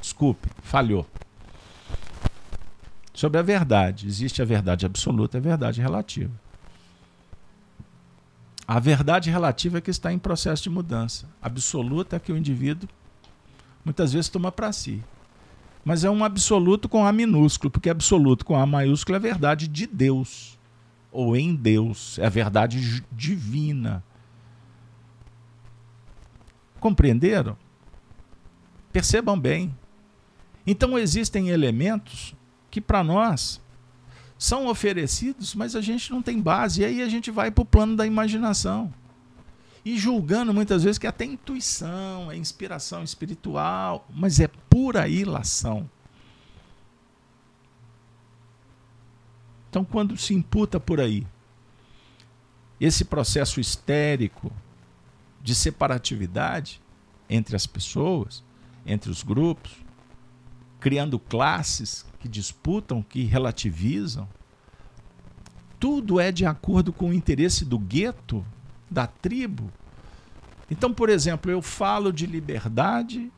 Desculpe, falhou. Sobre a verdade. Existe a verdade absoluta e a verdade relativa. A verdade relativa é que está em processo de mudança. Absoluta é que o indivíduo muitas vezes toma para si mas é um absoluto com A minúsculo, porque absoluto com A maiúsculo é a verdade de Deus, ou em Deus, é a verdade divina. Compreenderam? Percebam bem. Então existem elementos que para nós são oferecidos, mas a gente não tem base, e aí a gente vai para o plano da imaginação e julgando muitas vezes que até intuição, é inspiração espiritual, mas é pura ilação. Então, quando se imputa por aí esse processo histérico de separatividade entre as pessoas, entre os grupos, criando classes que disputam, que relativizam, tudo é de acordo com o interesse do gueto da tribo. Então, por exemplo, eu falo de liberdade,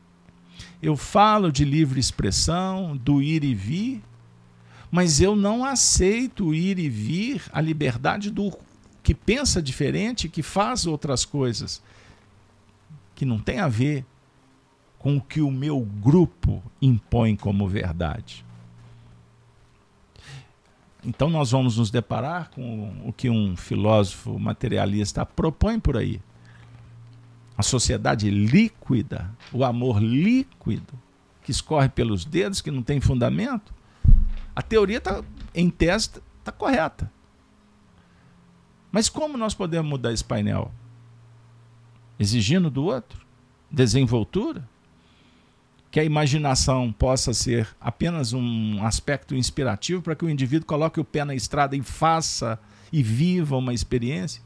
eu falo de livre expressão, do ir e vir, mas eu não aceito o ir e vir, a liberdade do que pensa diferente, que faz outras coisas, que não tem a ver com o que o meu grupo impõe como verdade. Então nós vamos nos deparar com o que um filósofo materialista propõe por aí. A sociedade líquida, o amor líquido, que escorre pelos dedos, que não tem fundamento. A teoria tá, em tese está correta. Mas como nós podemos mudar esse painel? Exigindo do outro? Desenvoltura? Que a imaginação possa ser apenas um aspecto inspirativo para que o indivíduo coloque o pé na estrada e faça e viva uma experiência,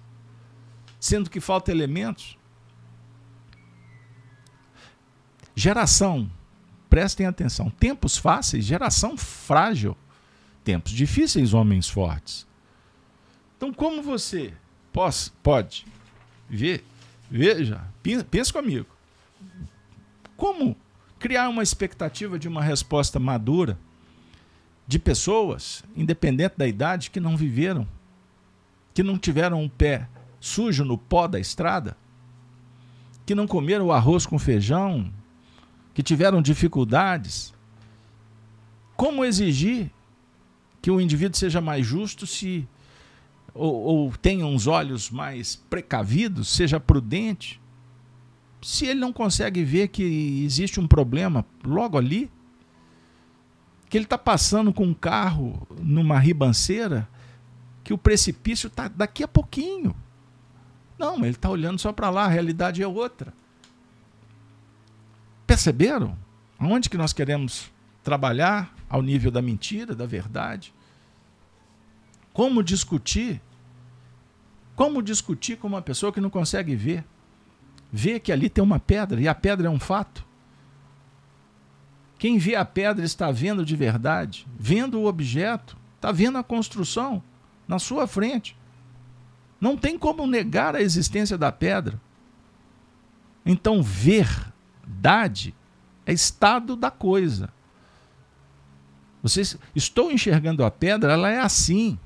sendo que falta elementos. Geração, prestem atenção, tempos fáceis, geração frágil, tempos difíceis, homens fortes. Então, como você pode, pode ver, veja, pensa comigo, como criar uma expectativa de uma resposta madura de pessoas, independente da idade, que não viveram, que não tiveram um pé sujo no pó da estrada, que não comeram arroz com feijão, que tiveram dificuldades. Como exigir que o indivíduo seja mais justo se ou, ou tenha uns olhos mais precavidos, seja prudente? Se ele não consegue ver que existe um problema logo ali, que ele está passando com um carro numa ribanceira, que o precipício está daqui a pouquinho. Não, ele está olhando só para lá, a realidade é outra. Perceberam? Aonde que nós queremos trabalhar ao nível da mentira, da verdade? Como discutir? Como discutir com uma pessoa que não consegue ver? Ver que ali tem uma pedra e a pedra é um fato. Quem vê a pedra está vendo de verdade, vendo o objeto, está vendo a construção na sua frente. Não tem como negar a existência da pedra. Então, verdade é estado da coisa. Vocês, estou enxergando a pedra, ela é assim.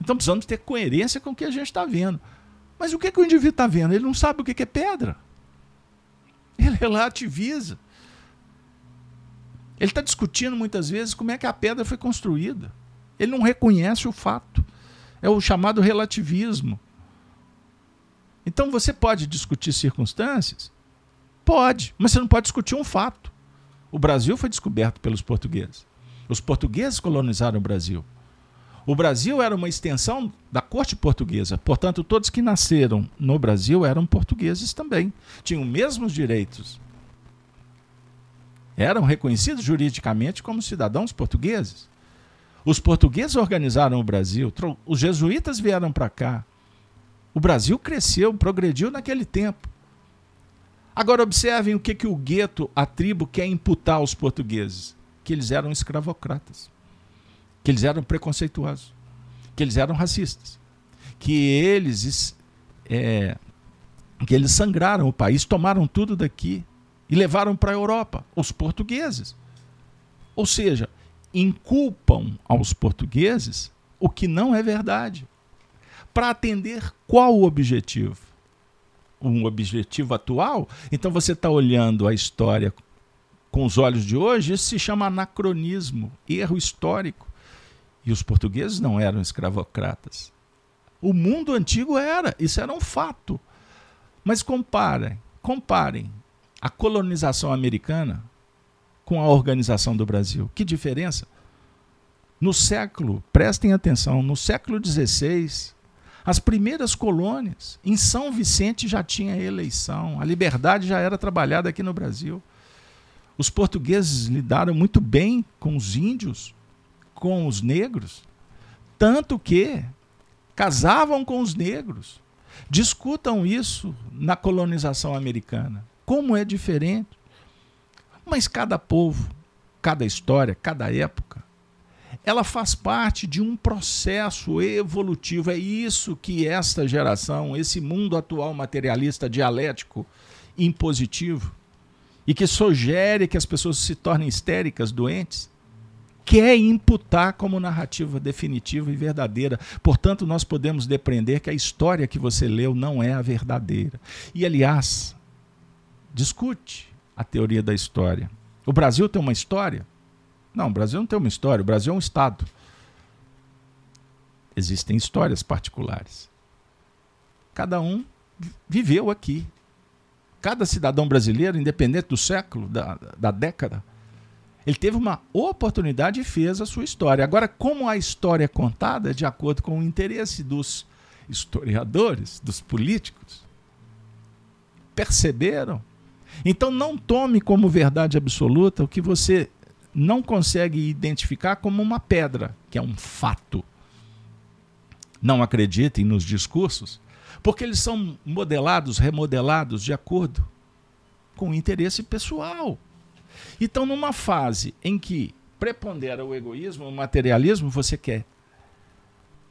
Então precisamos ter coerência com o que a gente está vendo. Mas o que, que o indivíduo está vendo? Ele não sabe o que, que é pedra. Ele relativiza. Ele está discutindo muitas vezes como é que a pedra foi construída. Ele não reconhece o fato. É o chamado relativismo. Então você pode discutir circunstâncias? Pode, mas você não pode discutir um fato. O Brasil foi descoberto pelos portugueses. Os portugueses colonizaram o Brasil. O Brasil era uma extensão da corte portuguesa. Portanto, todos que nasceram no Brasil eram portugueses também. Tinham os mesmos direitos. Eram reconhecidos juridicamente como cidadãos portugueses. Os portugueses organizaram o Brasil, os jesuítas vieram para cá. O Brasil cresceu, progrediu naquele tempo. Agora observem o que, que o gueto, a tribo, quer imputar aos portugueses: que eles eram escravocratas, que eles eram preconceituosos, que eles eram racistas, que eles, é, que eles sangraram o país, tomaram tudo daqui e levaram para a Europa, os portugueses. Ou seja, inculpam aos portugueses o que não é verdade. Para atender qual objetivo? Um objetivo atual? Então você está olhando a história com os olhos de hoje, isso se chama anacronismo, erro histórico. E os portugueses não eram escravocratas. O mundo antigo era, isso era um fato. Mas comparem, comparem a colonização americana com a organização do Brasil. Que diferença? No século, prestem atenção, no século XVI, as primeiras colônias, em São Vicente já tinha eleição, a liberdade já era trabalhada aqui no Brasil. Os portugueses lidaram muito bem com os índios, com os negros, tanto que casavam com os negros. Discutam isso na colonização americana. Como é diferente. Mas cada povo, cada história, cada época, ela faz parte de um processo evolutivo. É isso que esta geração, esse mundo atual materialista dialético impositivo, e que sugere que as pessoas se tornem histéricas, doentes, quer imputar como narrativa definitiva e verdadeira. Portanto, nós podemos depreender que a história que você leu não é a verdadeira. E, aliás, discute a teoria da história. O Brasil tem uma história? Não, o Brasil não tem uma história, o Brasil é um Estado. Existem histórias particulares. Cada um viveu aqui. Cada cidadão brasileiro, independente do século, da, da década, ele teve uma oportunidade e fez a sua história. Agora, como a história é contada de acordo com o interesse dos historiadores, dos políticos, perceberam então não tome como verdade absoluta o que você não consegue identificar como uma pedra, que é um fato. Não acreditem nos discursos, porque eles são modelados, remodelados de acordo com o interesse pessoal. Então, numa fase em que prepondera o egoísmo, o materialismo, você quer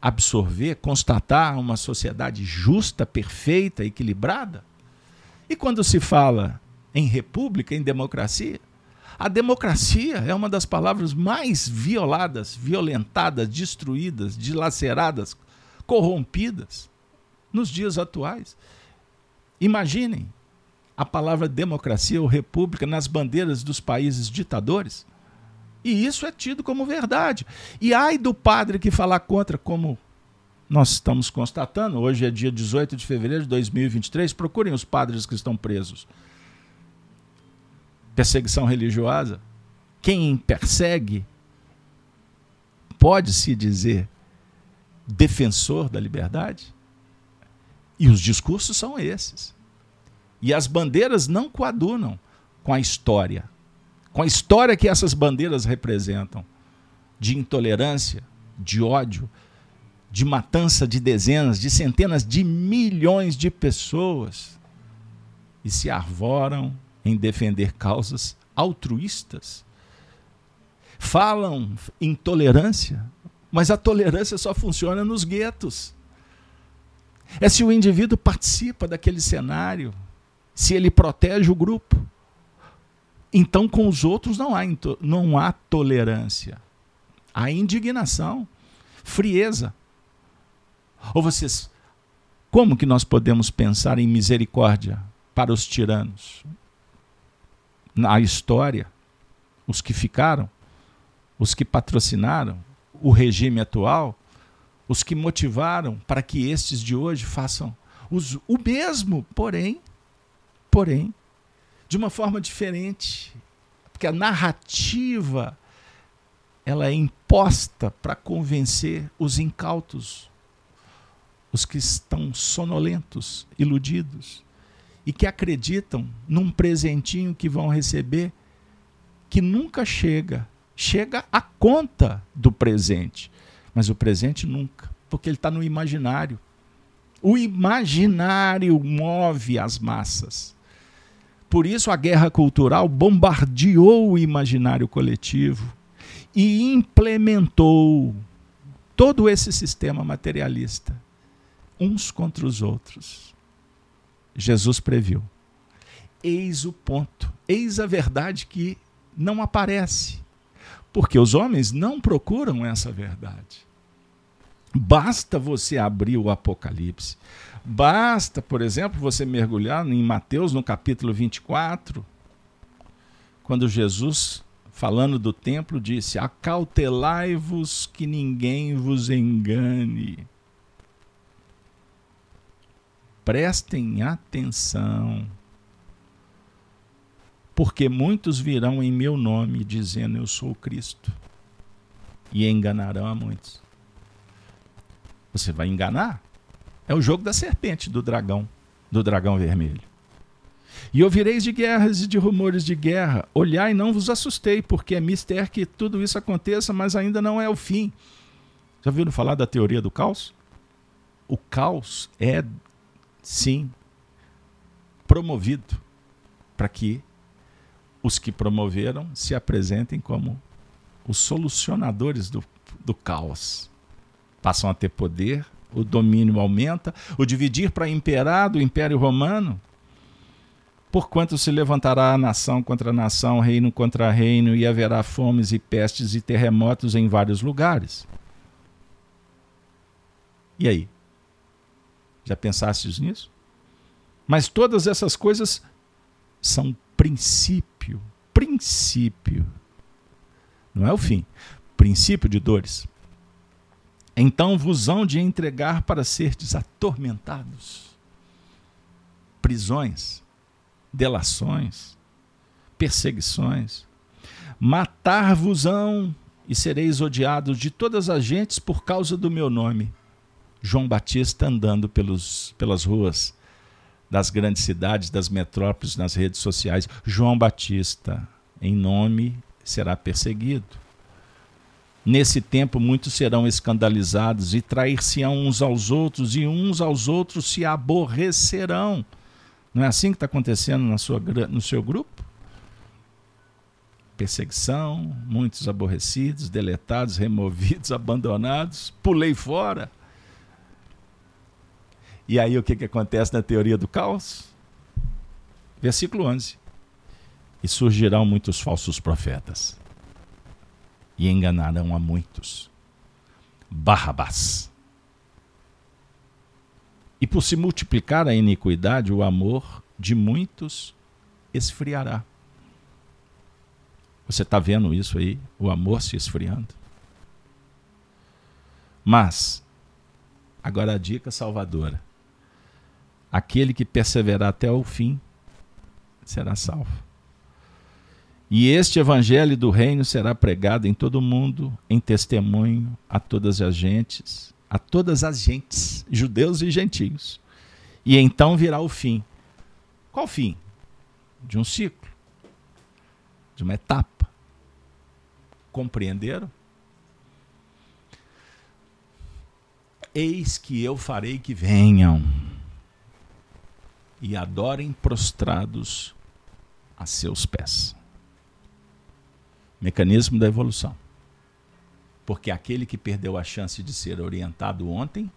absorver, constatar uma sociedade justa, perfeita, equilibrada? E quando se fala em república, em democracia, a democracia é uma das palavras mais violadas, violentadas, destruídas, dilaceradas, corrompidas nos dias atuais. Imaginem a palavra democracia ou república nas bandeiras dos países ditadores. E isso é tido como verdade. E ai do padre que falar contra, como nós estamos constatando, hoje é dia 18 de fevereiro de 2023, procurem os padres que estão presos. Perseguição religiosa. Quem persegue pode se dizer defensor da liberdade? E os discursos são esses. E as bandeiras não coadunam com a história com a história que essas bandeiras representam de intolerância, de ódio, de matança de dezenas, de centenas de milhões de pessoas e se arvoram em defender causas altruístas. Falam em tolerância, mas a tolerância só funciona nos guetos. É se o indivíduo participa daquele cenário, se ele protege o grupo. Então, com os outros não há, não há tolerância. Há indignação, frieza. Ou vocês, como que nós podemos pensar em misericórdia para os tiranos? Na história, os que ficaram, os que patrocinaram o regime atual, os que motivaram para que estes de hoje façam os, o mesmo, porém, porém, de uma forma diferente, porque a narrativa ela é imposta para convencer os incautos, os que estão sonolentos, iludidos e que acreditam num presentinho que vão receber que nunca chega, chega a conta do presente, mas o presente nunca, porque ele está no imaginário. O imaginário move as massas. Por isso, a guerra cultural bombardeou o imaginário coletivo e implementou todo esse sistema materialista, uns contra os outros. Jesus previu. Eis o ponto, eis a verdade que não aparece, porque os homens não procuram essa verdade. Basta você abrir o Apocalipse, Basta, por exemplo, você mergulhar em Mateus, no capítulo 24, quando Jesus, falando do templo, disse: Acautelai-vos que ninguém vos engane. Prestem atenção, porque muitos virão em meu nome dizendo: Eu sou Cristo, e enganarão a muitos. Você vai enganar? É o jogo da serpente, do dragão, do dragão vermelho. E ouvireis de guerras e de rumores de guerra. Olhai não vos assustei, porque é mister que tudo isso aconteça, mas ainda não é o fim. Já ouviram falar da teoria do caos? O caos é, sim, promovido para que os que promoveram se apresentem como os solucionadores do, do caos. Passam a ter poder, o domínio aumenta, o dividir para imperar do Império Romano. Porquanto se levantará nação contra nação, reino contra reino, e haverá fomes e pestes e terremotos em vários lugares. E aí? Já pensastes nisso? Mas todas essas coisas são princípio. Princípio. Não é o fim. Princípio de dores. Então vos hão de entregar para serdes atormentados. Prisões, delações, perseguições. Matar-vos-ão e sereis odiados de todas as gentes por causa do meu nome. João Batista andando pelos, pelas ruas das grandes cidades, das metrópoles, nas redes sociais. João Batista, em nome, será perseguido. Nesse tempo muitos serão escandalizados e trair-se-ão uns aos outros, e uns aos outros se aborrecerão. Não é assim que está acontecendo na sua, no seu grupo? perseguição, muitos aborrecidos, deletados, removidos, abandonados, pulei fora. E aí o que, que acontece na teoria do caos? Versículo 11. E surgirão muitos falsos profetas, e enganarão a muitos. Barrabás. E por se multiplicar a iniquidade, o amor de muitos esfriará. Você está vendo isso aí? O amor se esfriando. Mas, agora a dica salvadora: aquele que perseverar até o fim será salvo. E este evangelho do reino será pregado em todo o mundo, em testemunho a todas as gentes, a todas as gentes, judeus e gentios. E então virá o fim. Qual fim? De um ciclo, de uma etapa. Compreenderam? Eis que eu farei que venham e adorem prostrados a seus pés. Mecanismo da evolução. Porque aquele que perdeu a chance de ser orientado ontem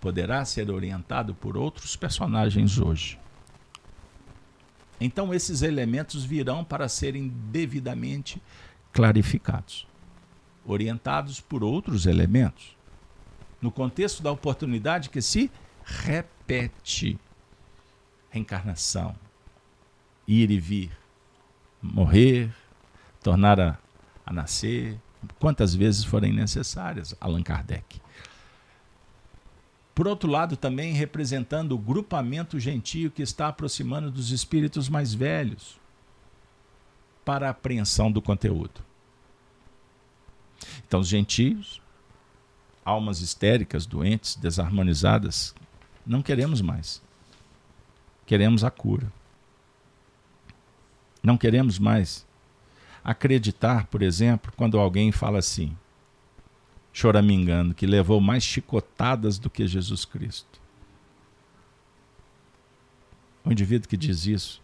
poderá ser orientado por outros personagens hoje. Então, esses elementos virão para serem devidamente clarificados, orientados por outros elementos, no contexto da oportunidade que se repete reencarnação, ir e vir, morrer, tornar a, a nascer, quantas vezes forem necessárias, Allan Kardec. Por outro lado, também representando o grupamento gentio que está aproximando dos espíritos mais velhos para a apreensão do conteúdo. Então, os gentios, almas histéricas, doentes, desarmonizadas, não queremos mais. Queremos a cura. Não queremos mais acreditar, por exemplo, quando alguém fala assim, choramingando, que levou mais chicotadas do que Jesus Cristo. O indivíduo que diz isso,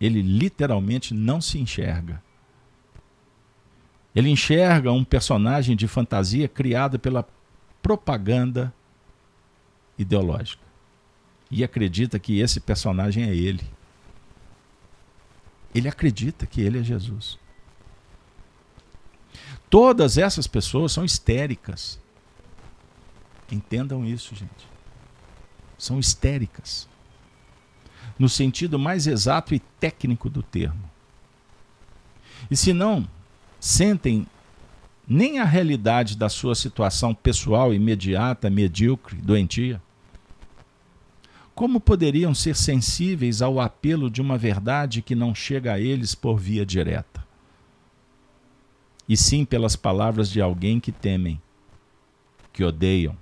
ele literalmente não se enxerga. Ele enxerga um personagem de fantasia criado pela propaganda ideológica. E acredita que esse personagem é ele. Ele acredita que ele é Jesus. Todas essas pessoas são histéricas. Entendam isso, gente. São histéricas. No sentido mais exato e técnico do termo. E se não sentem nem a realidade da sua situação pessoal imediata, medíocre, doentia, como poderiam ser sensíveis ao apelo de uma verdade que não chega a eles por via direta? E sim pelas palavras de alguém que temem, que odeiam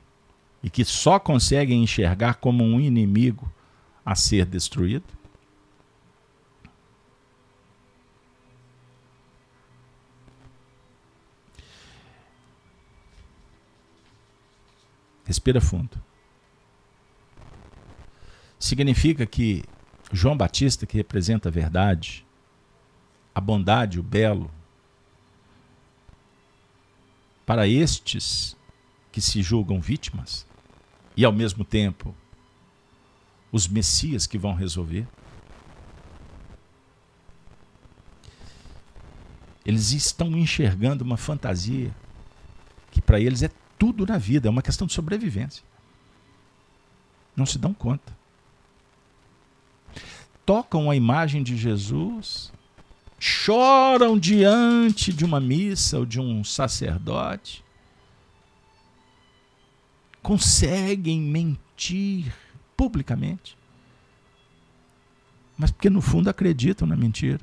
e que só conseguem enxergar como um inimigo a ser destruído? Respira fundo significa que João Batista, que representa a verdade, a bondade, o belo, para estes que se julgam vítimas e ao mesmo tempo os messias que vão resolver, eles estão enxergando uma fantasia que para eles é tudo na vida, é uma questão de sobrevivência. Não se dão conta tocam a imagem de Jesus, choram diante de uma missa ou de um sacerdote, conseguem mentir publicamente, mas porque no fundo acreditam na mentira.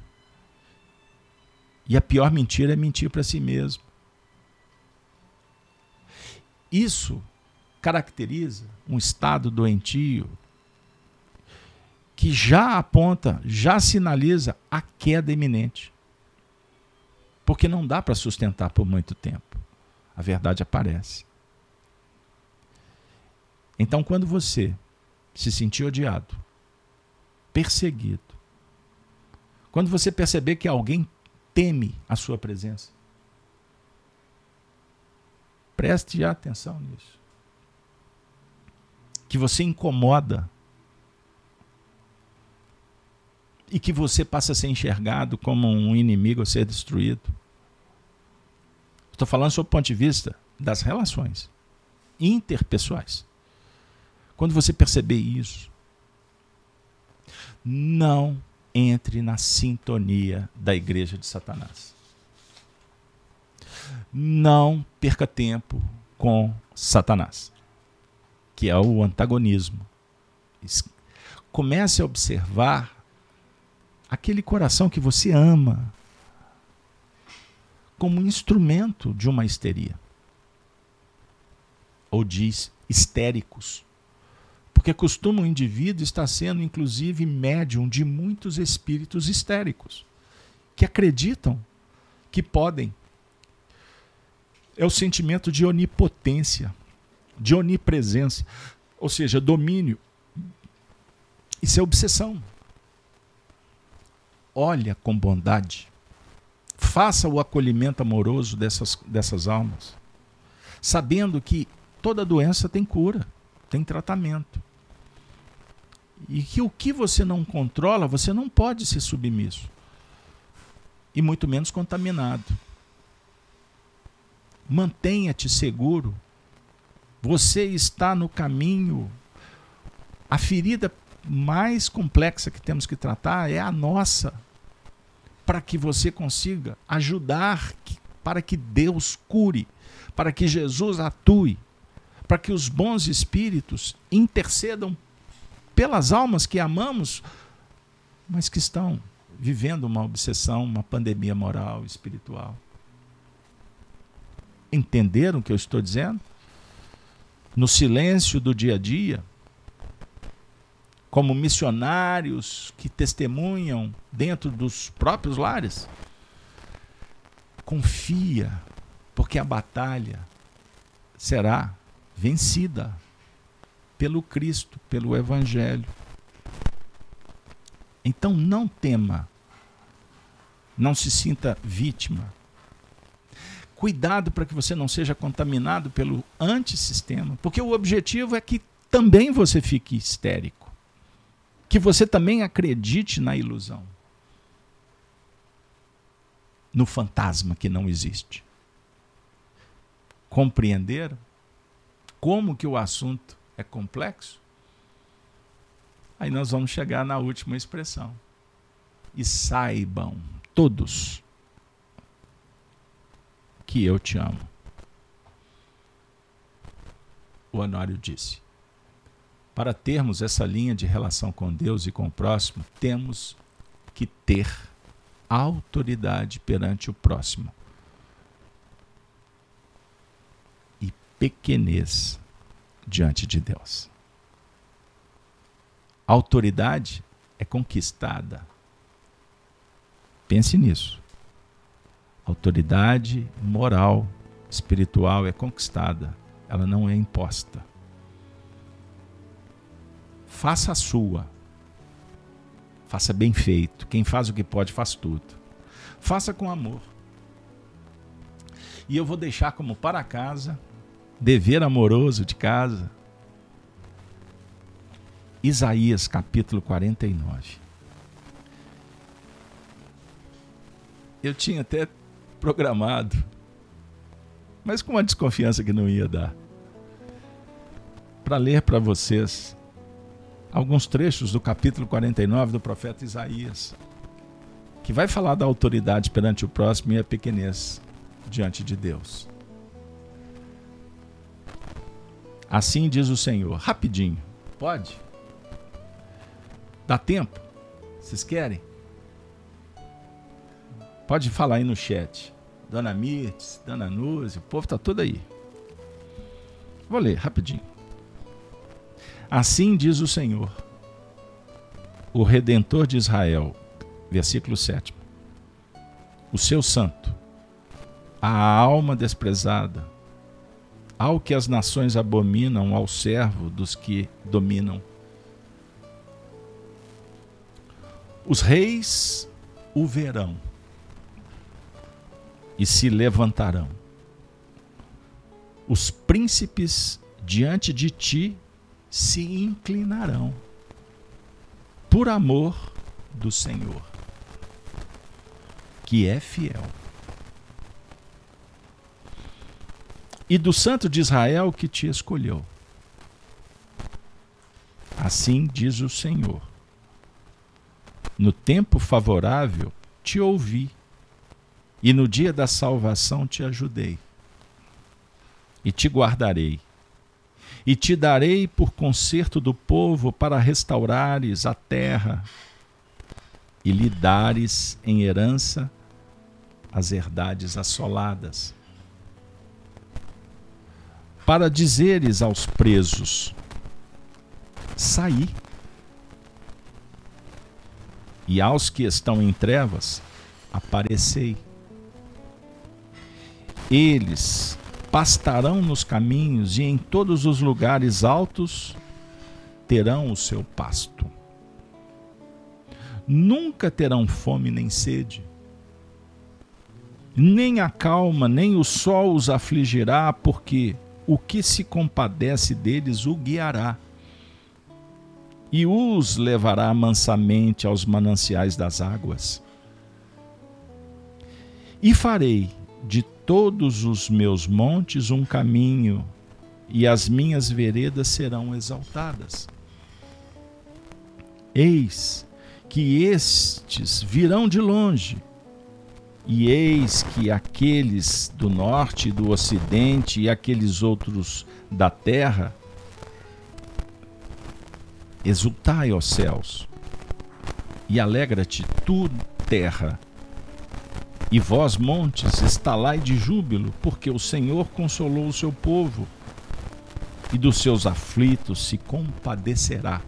E a pior mentira é mentir para si mesmo. Isso caracteriza um estado doentio, que já aponta, já sinaliza a queda iminente. Porque não dá para sustentar por muito tempo. A verdade aparece. Então, quando você se sentir odiado, perseguido, Quando você perceber que alguém teme a sua presença. Preste atenção nisso. Que você incomoda e que você passa a ser enxergado como um inimigo a ser destruído. Estou falando sob o ponto de vista das relações interpessoais. Quando você perceber isso, não entre na sintonia da igreja de Satanás. Não perca tempo com Satanás, que é o antagonismo. Comece a observar aquele coração que você ama como instrumento de uma histeria. Ou diz histéricos porque costuma o indivíduo estar sendo, inclusive, médium de muitos espíritos histéricos, que acreditam que podem. É o sentimento de onipotência, de onipresença, ou seja, domínio. Isso é obsessão. Olha com bondade. Faça o acolhimento amoroso dessas, dessas almas, sabendo que toda doença tem cura, tem tratamento. E que o que você não controla, você não pode ser submisso. E muito menos contaminado. Mantenha-te seguro. Você está no caminho. A ferida mais complexa que temos que tratar é a nossa. Para que você consiga ajudar para que Deus cure, para que Jesus atue, para que os bons espíritos intercedam pelas almas que amamos, mas que estão vivendo uma obsessão, uma pandemia moral, espiritual. Entenderam o que eu estou dizendo? No silêncio do dia a dia, como missionários que testemunham dentro dos próprios lares, confia, porque a batalha será vencida pelo Cristo, pelo Evangelho. Então não tema, não se sinta vítima. Cuidado para que você não seja contaminado pelo antissistema, porque o objetivo é que também você fique histérico, que você também acredite na ilusão, no fantasma que não existe. Compreenderam como que o assunto é complexo, aí nós vamos chegar na última expressão. E saibam todos que eu te amo. O Honório disse: para termos essa linha de relação com Deus e com o próximo, temos que ter autoridade perante o próximo e pequenez diante de Deus. Autoridade é conquistada. Pense nisso. autoridade moral, espiritual é conquistada, ela não é imposta. Faça a sua. Faça bem feito. Quem faz o que pode, faz tudo. Faça com amor. E eu vou deixar como para casa dever amoroso de casa. Isaías capítulo 49. Eu tinha até programado, mas com uma desconfiança que não ia dar, para ler para vocês alguns trechos do capítulo 49 do profeta Isaías, que vai falar da autoridade perante o próximo e a pequenez diante de Deus. Assim diz o Senhor. Rapidinho. Pode? Dá tempo? Vocês querem? Pode falar aí no chat. Dona Mirtes, Dona Núzia, o povo está todo aí. Vou ler rapidinho. Assim diz o Senhor, o Redentor de Israel, versículo 7. O seu santo, a alma desprezada, ao que as nações abominam, ao servo dos que dominam. Os reis o verão e se levantarão. Os príncipes diante de ti se inclinarão por amor do Senhor, que é fiel. E do Santo de Israel que te escolheu. Assim diz o Senhor. No tempo favorável te ouvi, e no dia da salvação te ajudei, e te guardarei e te darei por conserto do povo para restaurares a terra e lhe dares em herança as herdades assoladas. Para dizeres aos presos: Saí. E aos que estão em trevas, aparecei. Eles pastarão nos caminhos e em todos os lugares altos terão o seu pasto. Nunca terão fome nem sede, nem a calma, nem o sol os afligirá, porque o que se compadece deles o guiará e os levará mansamente aos mananciais das águas. E farei de todos os meus montes um caminho, e as minhas veredas serão exaltadas. Eis que estes virão de longe, e eis que aqueles do norte e do ocidente e aqueles outros da terra, exultai, ó céus, e alegra-te, tu, terra, e vós, montes, estalai de júbilo, porque o Senhor consolou o seu povo, e dos seus aflitos se compadecerá.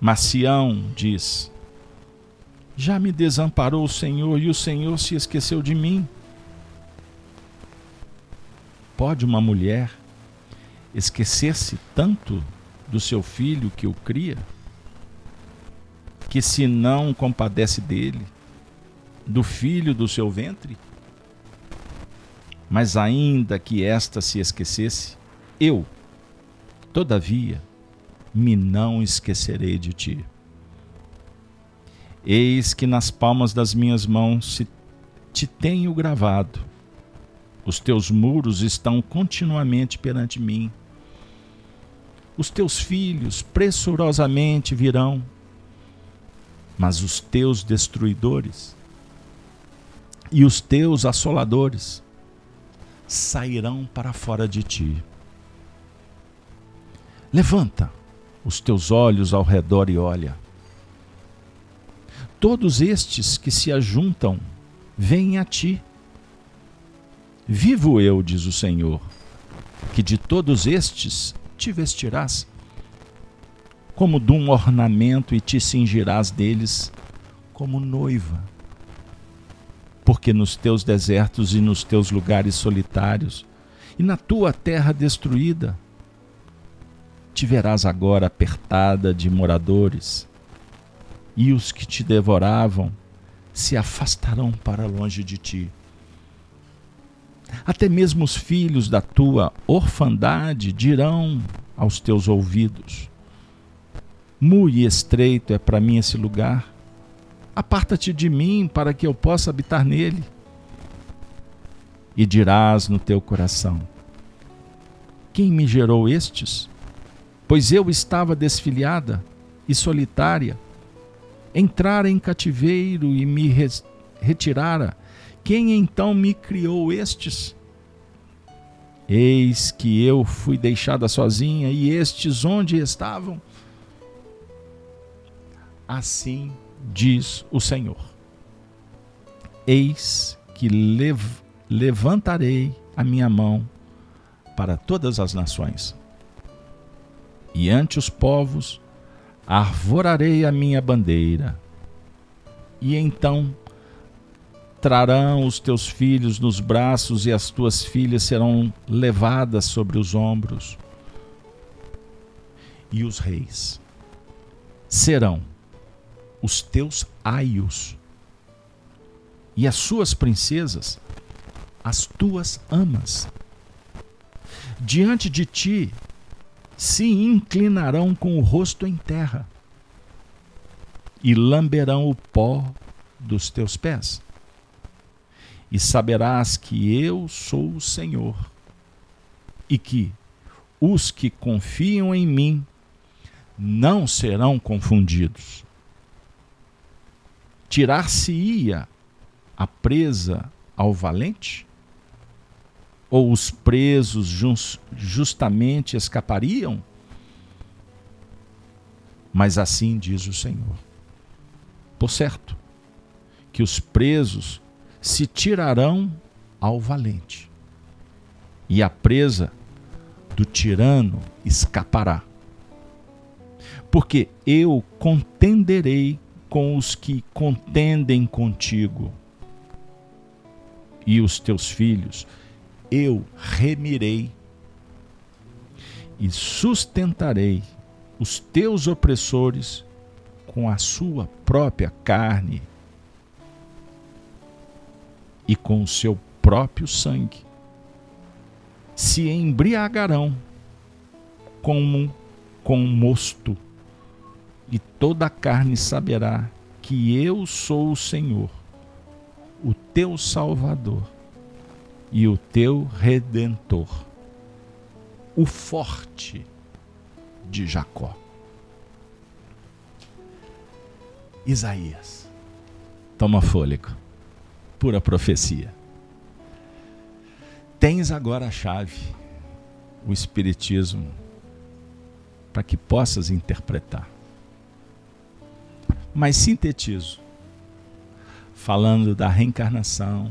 Mas Sião diz: Já me desamparou o Senhor, e o Senhor se esqueceu de mim. Pode uma mulher esquecer-se tanto do seu filho que o cria, que se não compadece dele, do filho do seu ventre? Mas ainda que esta se esquecesse, eu, todavia, me não esquecerei de ti. Eis que nas palmas das minhas mãos te tenho gravado. Os teus muros estão continuamente perante mim. Os teus filhos pressurosamente virão, mas os teus destruidores e os teus assoladores sairão para fora de ti. Levanta os teus olhos ao redor e olha. Todos estes que se ajuntam vêm a ti. Vivo eu, diz o Senhor, que de todos estes te vestirás como de um ornamento e te cingirás deles como noiva porque nos teus desertos e nos teus lugares solitários, e na tua terra destruída, te verás agora apertada de moradores, e os que te devoravam se afastarão para longe de ti. Até mesmo os filhos da tua orfandade dirão aos teus ouvidos: Muito estreito é para mim esse lugar, Aparta-te de mim para que eu possa habitar nele. E dirás no teu coração: Quem me gerou estes? Pois eu estava desfiliada e solitária, entrara em cativeiro e me retirara. Quem então me criou estes? Eis que eu fui deixada sozinha, e estes onde estavam? Assim diz o Senhor: Eis que lev levantarei a minha mão para todas as nações, e ante os povos arvorarei a minha bandeira, e então trarão os teus filhos nos braços e as tuas filhas serão levadas sobre os ombros. E os reis serão os teus aios, e as suas princesas, as tuas amas. Diante de ti se inclinarão com o rosto em terra e lamberão o pó dos teus pés. E saberás que eu sou o Senhor, e que os que confiam em mim não serão confundidos. Tirar-se-ia a presa ao valente? Ou os presos justamente escapariam? Mas assim diz o Senhor. Por certo, que os presos se tirarão ao valente, e a presa do tirano escapará. Porque eu contenderei com os que contendem contigo, e os teus filhos eu remirei e sustentarei os teus opressores com a sua própria carne e com o seu próprio sangue. Se embriagarão como com mosto, e toda a carne saberá que eu sou o Senhor, o teu Salvador e o teu Redentor, o forte de Jacó. Isaías. Toma fôlego. Pura profecia. Tens agora a chave, o Espiritismo, para que possas interpretar. Mas sintetizo, falando da reencarnação,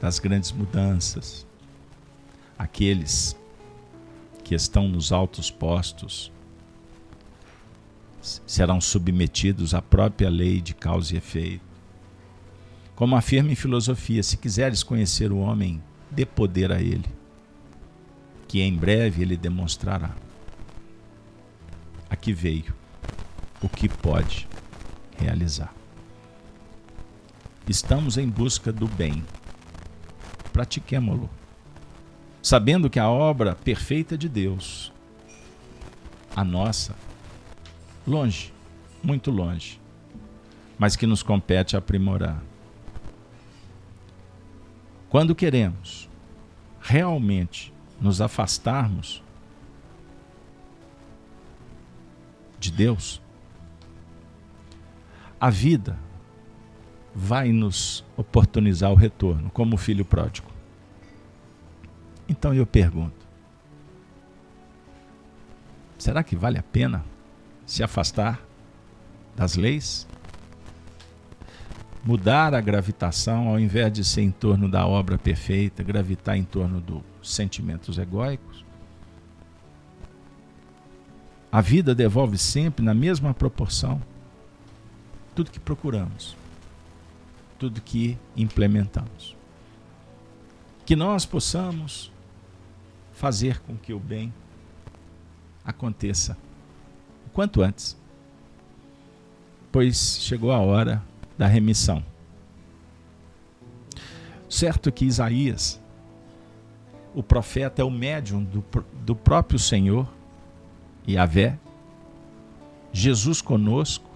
das grandes mudanças, aqueles que estão nos altos postos serão submetidos à própria lei de causa e efeito. Como afirma em filosofia, se quiseres conhecer o homem, dê poder a ele, que em breve ele demonstrará. Aqui veio o que pode realizar. Estamos em busca do bem. Pratiquemo-lo, sabendo que a obra perfeita de Deus, a nossa, longe, muito longe, mas que nos compete aprimorar. Quando queremos realmente nos afastarmos de Deus, a vida vai nos oportunizar o retorno, como o filho pródigo. Então eu pergunto: será que vale a pena se afastar das leis? Mudar a gravitação, ao invés de ser em torno da obra perfeita, gravitar em torno dos sentimentos egóicos? A vida devolve sempre na mesma proporção tudo que procuramos, tudo que implementamos. Que nós possamos fazer com que o bem aconteça quanto antes, pois chegou a hora da remissão. Certo que Isaías, o profeta, é o médium do, do próprio Senhor, Yahvé, Jesus conosco,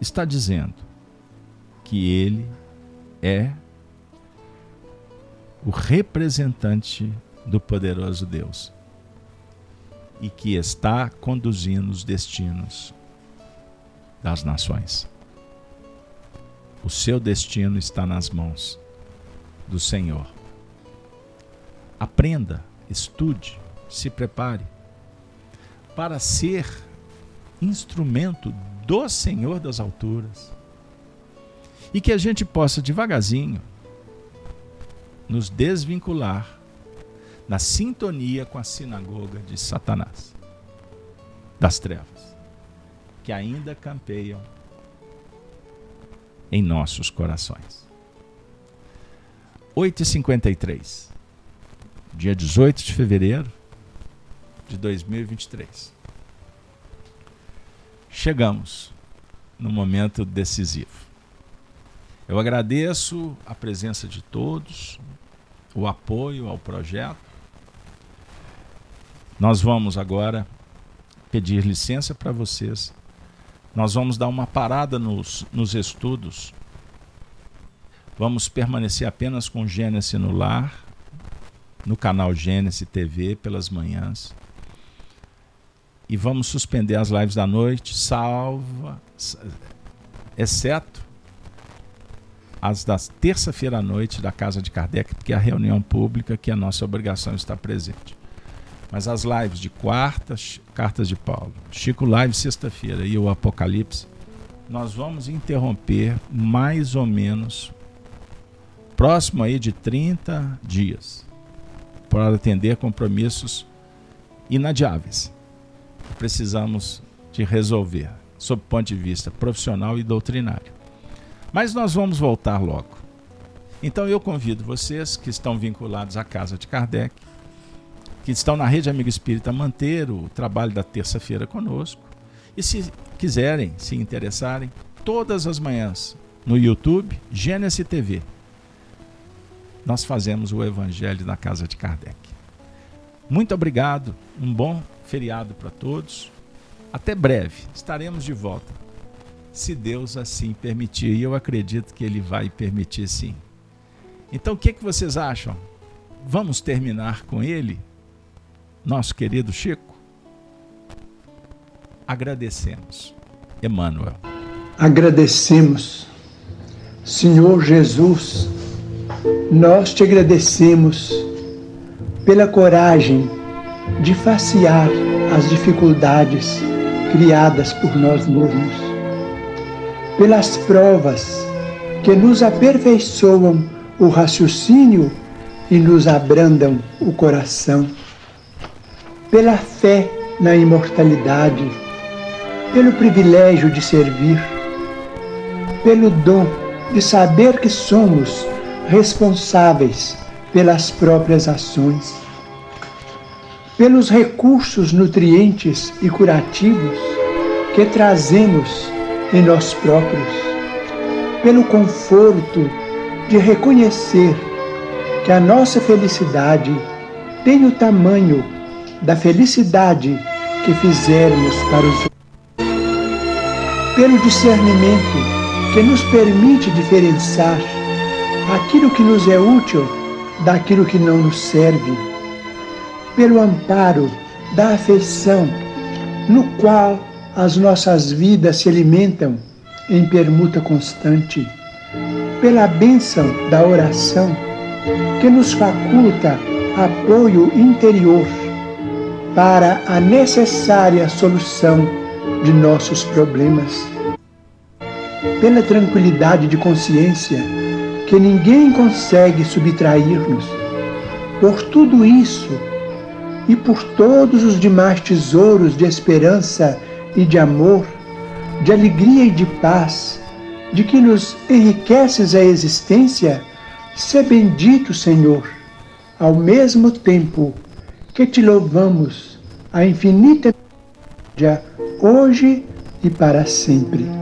está dizendo que ele é o representante do poderoso Deus e que está conduzindo os destinos das nações. O seu destino está nas mãos do Senhor. Aprenda, estude, se prepare para ser instrumento do Senhor das alturas. E que a gente possa devagarzinho nos desvincular na sintonia com a sinagoga de Satanás, das trevas, que ainda campeiam em nossos corações. 8h53, dia 18 de fevereiro de 2023. Chegamos no momento decisivo. Eu agradeço a presença de todos, o apoio ao projeto. Nós vamos agora pedir licença para vocês. Nós vamos dar uma parada nos, nos estudos. Vamos permanecer apenas com Gênesis no lar, no canal Gênesis TV pelas manhãs. E vamos suspender as lives da noite, salva, exceto as das terça-feira à noite da Casa de Kardec, porque é a reunião pública que é a nossa obrigação estar presente. Mas as lives de quarta, Cartas de Paulo, Chico Live sexta-feira e o Apocalipse, nós vamos interromper mais ou menos próximo aí de 30 dias para atender compromissos inadiáveis. Precisamos de resolver, sob o ponto de vista profissional e doutrinário. Mas nós vamos voltar logo. Então eu convido vocês que estão vinculados à Casa de Kardec, que estão na Rede Amigo Espírita, a manter o trabalho da terça-feira conosco. E se quiserem, se interessarem, todas as manhãs no YouTube, Gênesis TV, nós fazemos o Evangelho na Casa de Kardec. Muito obrigado, um bom feriado para todos. Até breve, estaremos de volta se Deus assim permitir. E eu acredito que Ele vai permitir sim. Então, o que, que vocês acham? Vamos terminar com ele, nosso querido Chico? Agradecemos. Emmanuel. Agradecemos, Senhor Jesus, nós te agradecemos pela coragem de facear as dificuldades criadas por nós mesmos. Pelas provas que nos aperfeiçoam o raciocínio e nos abrandam o coração, pela fé na imortalidade, pelo privilégio de servir, pelo dom de saber que somos responsáveis pelas próprias ações, pelos recursos nutrientes e curativos que trazemos em nós próprios, pelo conforto de reconhecer que a nossa felicidade tem o tamanho da felicidade que fizermos para os outros, pelo discernimento que nos permite diferenciar aquilo que nos é útil daquilo que não nos serve, pelo amparo da afeição no qual as nossas vidas se alimentam em permuta constante, pela bênção da oração que nos faculta apoio interior para a necessária solução de nossos problemas, pela tranquilidade de consciência que ninguém consegue subtrair-nos. Por tudo isso e por todos os demais tesouros de esperança e de amor, de alegria e de paz, de que nos enriqueces a existência, se bendito, Senhor, ao mesmo tempo que te louvamos a infinita hoje e para sempre.